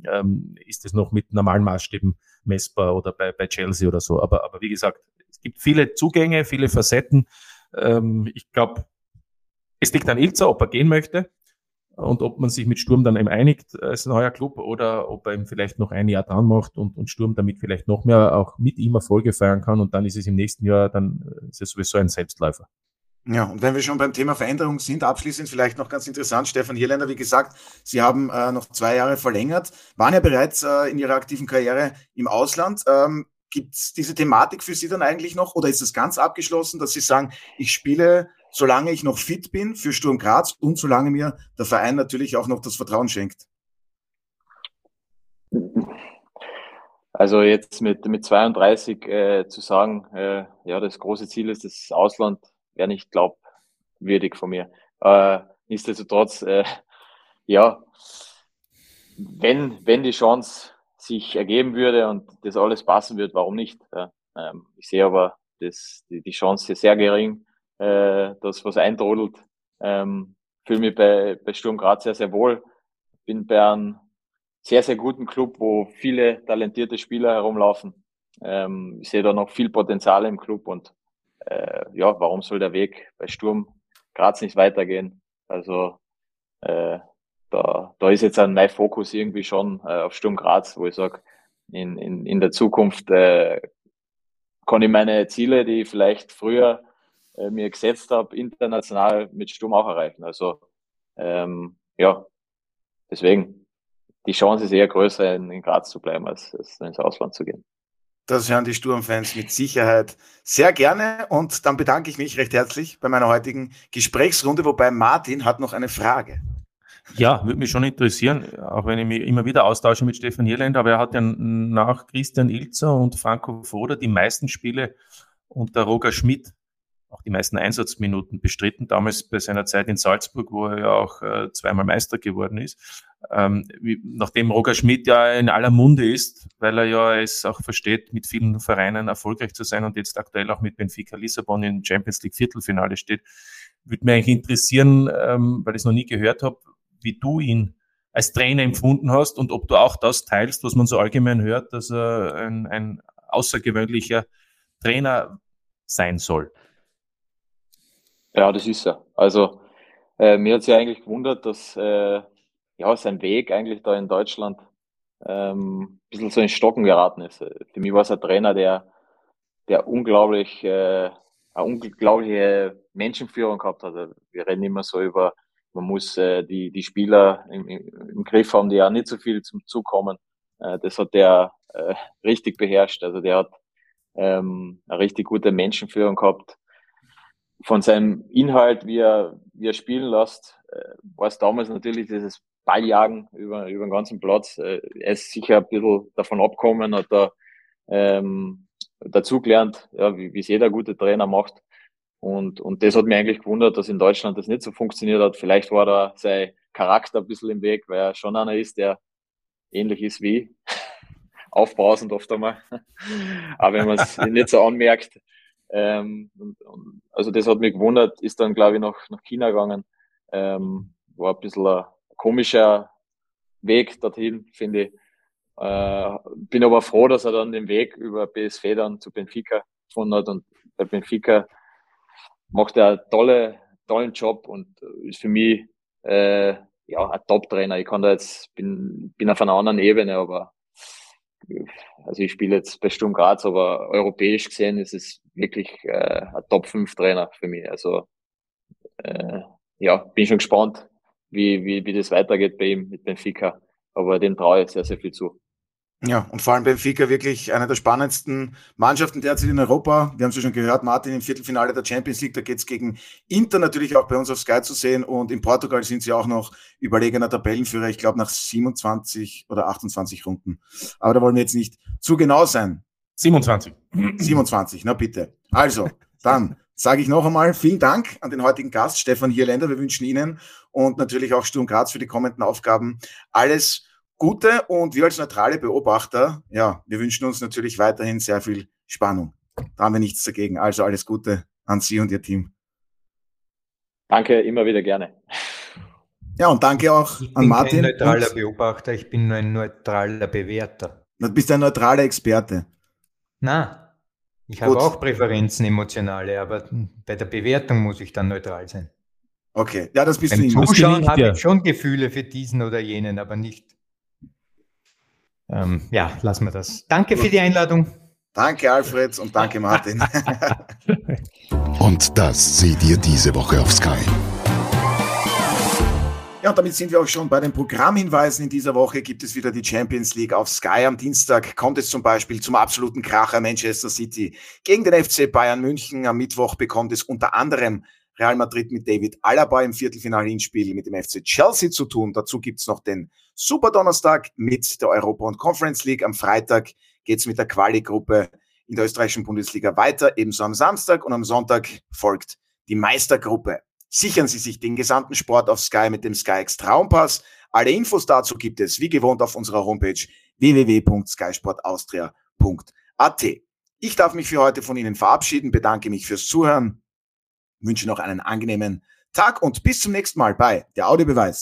ähm, ist es noch mit normalen Maßstäben messbar oder bei, bei Chelsea oder so. Aber, aber wie gesagt, es gibt viele Zugänge, viele Facetten. Ähm, ich glaube, es liegt an Ilzer, ob er gehen möchte und ob man sich mit Sturm dann eben einigt als neuer Club oder ob er ihm vielleicht noch ein Jahr dran macht und, und Sturm damit vielleicht noch mehr auch mit ihm Erfolge feiern kann und dann ist es im nächsten Jahr, dann ist es sowieso ein Selbstläufer. Ja, und wenn wir schon beim Thema Veränderung sind, abschließend vielleicht noch ganz interessant, Stefan Hierländer, wie gesagt, Sie haben äh, noch zwei Jahre verlängert, waren ja bereits äh, in Ihrer aktiven Karriere im Ausland. Ähm, Gibt es diese Thematik für Sie dann eigentlich noch oder ist es ganz abgeschlossen, dass Sie sagen, ich spiele solange ich noch fit bin für Sturm Graz und solange mir der Verein natürlich auch noch das Vertrauen schenkt. Also jetzt mit, mit 32 äh, zu sagen, äh, ja, das große Ziel ist das Ausland, wäre nicht glaubwürdig von mir. Äh, nichtsdestotrotz, äh, ja, wenn, wenn die Chance sich ergeben würde und das alles passen wird, warum nicht? Ähm, ich sehe aber das, die, die Chance sehr gering äh, dass was eintrodelt. Ähm, fühle mich bei, bei Sturm Graz sehr, sehr wohl. Bin bei einem sehr, sehr guten Club, wo viele talentierte Spieler herumlaufen. Ähm, ich sehe da noch viel Potenzial im Club und äh, ja, warum soll der Weg bei Sturm Graz nicht weitergehen? Also äh, da, da ist jetzt ein mein Fokus irgendwie schon äh, auf Sturm Graz, wo ich sage, in, in, in der Zukunft äh, kann ich meine Ziele, die ich vielleicht früher äh, mir gesetzt habe, international mit Sturm auch erreichen. Also ähm, ja, deswegen, die Chance ist eher größer, in, in Graz zu bleiben, als, als ins Ausland zu gehen. Das hören die Sturmfans mit Sicherheit sehr gerne. Und dann bedanke ich mich recht herzlich bei meiner heutigen Gesprächsrunde, wobei Martin hat noch eine Frage. Ja, würde mich schon interessieren, auch wenn ich mich immer wieder austausche mit Stefan Irländer, aber er hat ja nach Christian Ilzer und Franco Foda die meisten Spiele unter Roger Schmidt auch die meisten Einsatzminuten bestritten, damals bei seiner Zeit in Salzburg, wo er ja auch äh, zweimal Meister geworden ist. Ähm, wie, nachdem Roger Schmidt ja in aller Munde ist, weil er ja es auch versteht, mit vielen Vereinen erfolgreich zu sein und jetzt aktuell auch mit Benfica Lissabon im Champions League Viertelfinale steht, würde mich eigentlich interessieren, ähm, weil ich es noch nie gehört habe, wie du ihn als Trainer empfunden hast und ob du auch das teilst, was man so allgemein hört, dass er ein, ein außergewöhnlicher Trainer sein soll. Ja, das ist er. Also äh, mir hat es ja eigentlich gewundert, dass äh, ja, sein Weg eigentlich da in Deutschland ähm, ein bisschen so in Stocken geraten ist. Für mich war es ein Trainer, der, der unglaublich, äh, eine unglaubliche Menschenführung gehabt hat. Also, wir reden immer so über, man muss äh, die, die Spieler im, im, Griff haben, die ja nicht so viel zum Zug kommen. Äh, das hat der äh, richtig beherrscht. Also der hat ähm, eine richtig gute Menschenführung gehabt von seinem Inhalt, wie er, wie er spielen lässt, äh, war es damals natürlich dieses Balljagen über, über den ganzen Platz. Äh, er ist sicher ein bisschen davon abgekommen, hat da ähm, dazugelernt, ja, wie es jeder gute Trainer macht. Und, und das hat mich eigentlich gewundert, dass in Deutschland das nicht so funktioniert hat. Vielleicht war da sein Charakter ein bisschen im Weg, weil er schon einer ist, der ähnlich ist wie [LAUGHS] aufbrausend oft einmal. [LAUGHS] Aber wenn man es nicht so anmerkt, ähm, und, und, also das hat mich gewundert, ist dann, glaube ich, nach, nach China gegangen. Ähm, war ein bisschen ein komischer Weg dorthin, finde ich. Äh, bin aber froh, dass er dann den Weg über BSV dann zu Benfica gefunden hat. Und bei Benfica macht er tolle, tollen Job und ist für mich äh, ja ein Top-Trainer. Ich kann da jetzt bin bin auf einer anderen Ebene, aber also ich spiele jetzt bei Sturm Graz, aber europäisch gesehen ist es wirklich äh, ein Top-5-Trainer für mich. Also äh, ja, bin schon gespannt, wie, wie, wie das weitergeht bei ihm mit Benfica. Aber dem traue ich sehr, sehr viel zu. Ja, und vor allem Benfica wirklich eine der spannendsten Mannschaften derzeit in Europa. Wir haben es ja schon gehört, Martin im Viertelfinale der Champions League, da geht es gegen Inter natürlich auch bei uns auf Sky zu sehen. Und in Portugal sind sie auch noch überlegener Tabellenführer, ich glaube nach 27 oder 28 Runden. Aber da wollen wir jetzt nicht zu genau sein. 27. 27, na bitte. Also, dann sage ich noch einmal vielen Dank an den heutigen Gast, Stefan Hierländer. Wir wünschen Ihnen und natürlich auch Sturm Graz für die kommenden Aufgaben alles Gute und wir als neutrale Beobachter, ja, wir wünschen uns natürlich weiterhin sehr viel Spannung. Da haben wir nichts dagegen. Also alles Gute an Sie und Ihr Team. Danke, immer wieder gerne. Ja, und danke auch ich an Martin. Ich bin ein neutraler Beobachter, ich bin nur ein neutraler Bewerter. Du bist ein neutraler Experte. Na, ich habe auch Präferenzen emotionale, aber bei der Bewertung muss ich dann neutral sein. Okay, ja, das bist Beim du immer. Zuschauen habe ich schon Gefühle für diesen oder jenen, aber nicht ähm, ja, lassen wir das. Danke für die Einladung. Danke, Alfred, und danke, Martin. [LAUGHS] und das seht ihr diese Woche auf Sky. Ja, und damit sind wir auch schon bei den Programmhinweisen. In dieser Woche gibt es wieder die Champions League auf Sky. Am Dienstag kommt es zum Beispiel zum absoluten Kracher Manchester City gegen den FC Bayern München. Am Mittwoch bekommt es unter anderem Real Madrid mit David Alaba im Viertelfinal-Hinspiel mit dem FC Chelsea zu tun. Dazu gibt's noch den Super Donnerstag mit der Europa und Conference League. Am Freitag geht's mit der Quali-Gruppe in der österreichischen Bundesliga weiter, ebenso am Samstag und am Sonntag folgt die Meistergruppe. Sichern Sie sich den gesamten Sport auf Sky mit dem SkyX Traumpass. Alle Infos dazu gibt es wie gewohnt auf unserer Homepage www.skysportaustria.at. Ich darf mich für heute von Ihnen verabschieden, bedanke mich fürs Zuhören wünsche noch einen angenehmen Tag und bis zum nächsten Mal bei der Audiobeweis.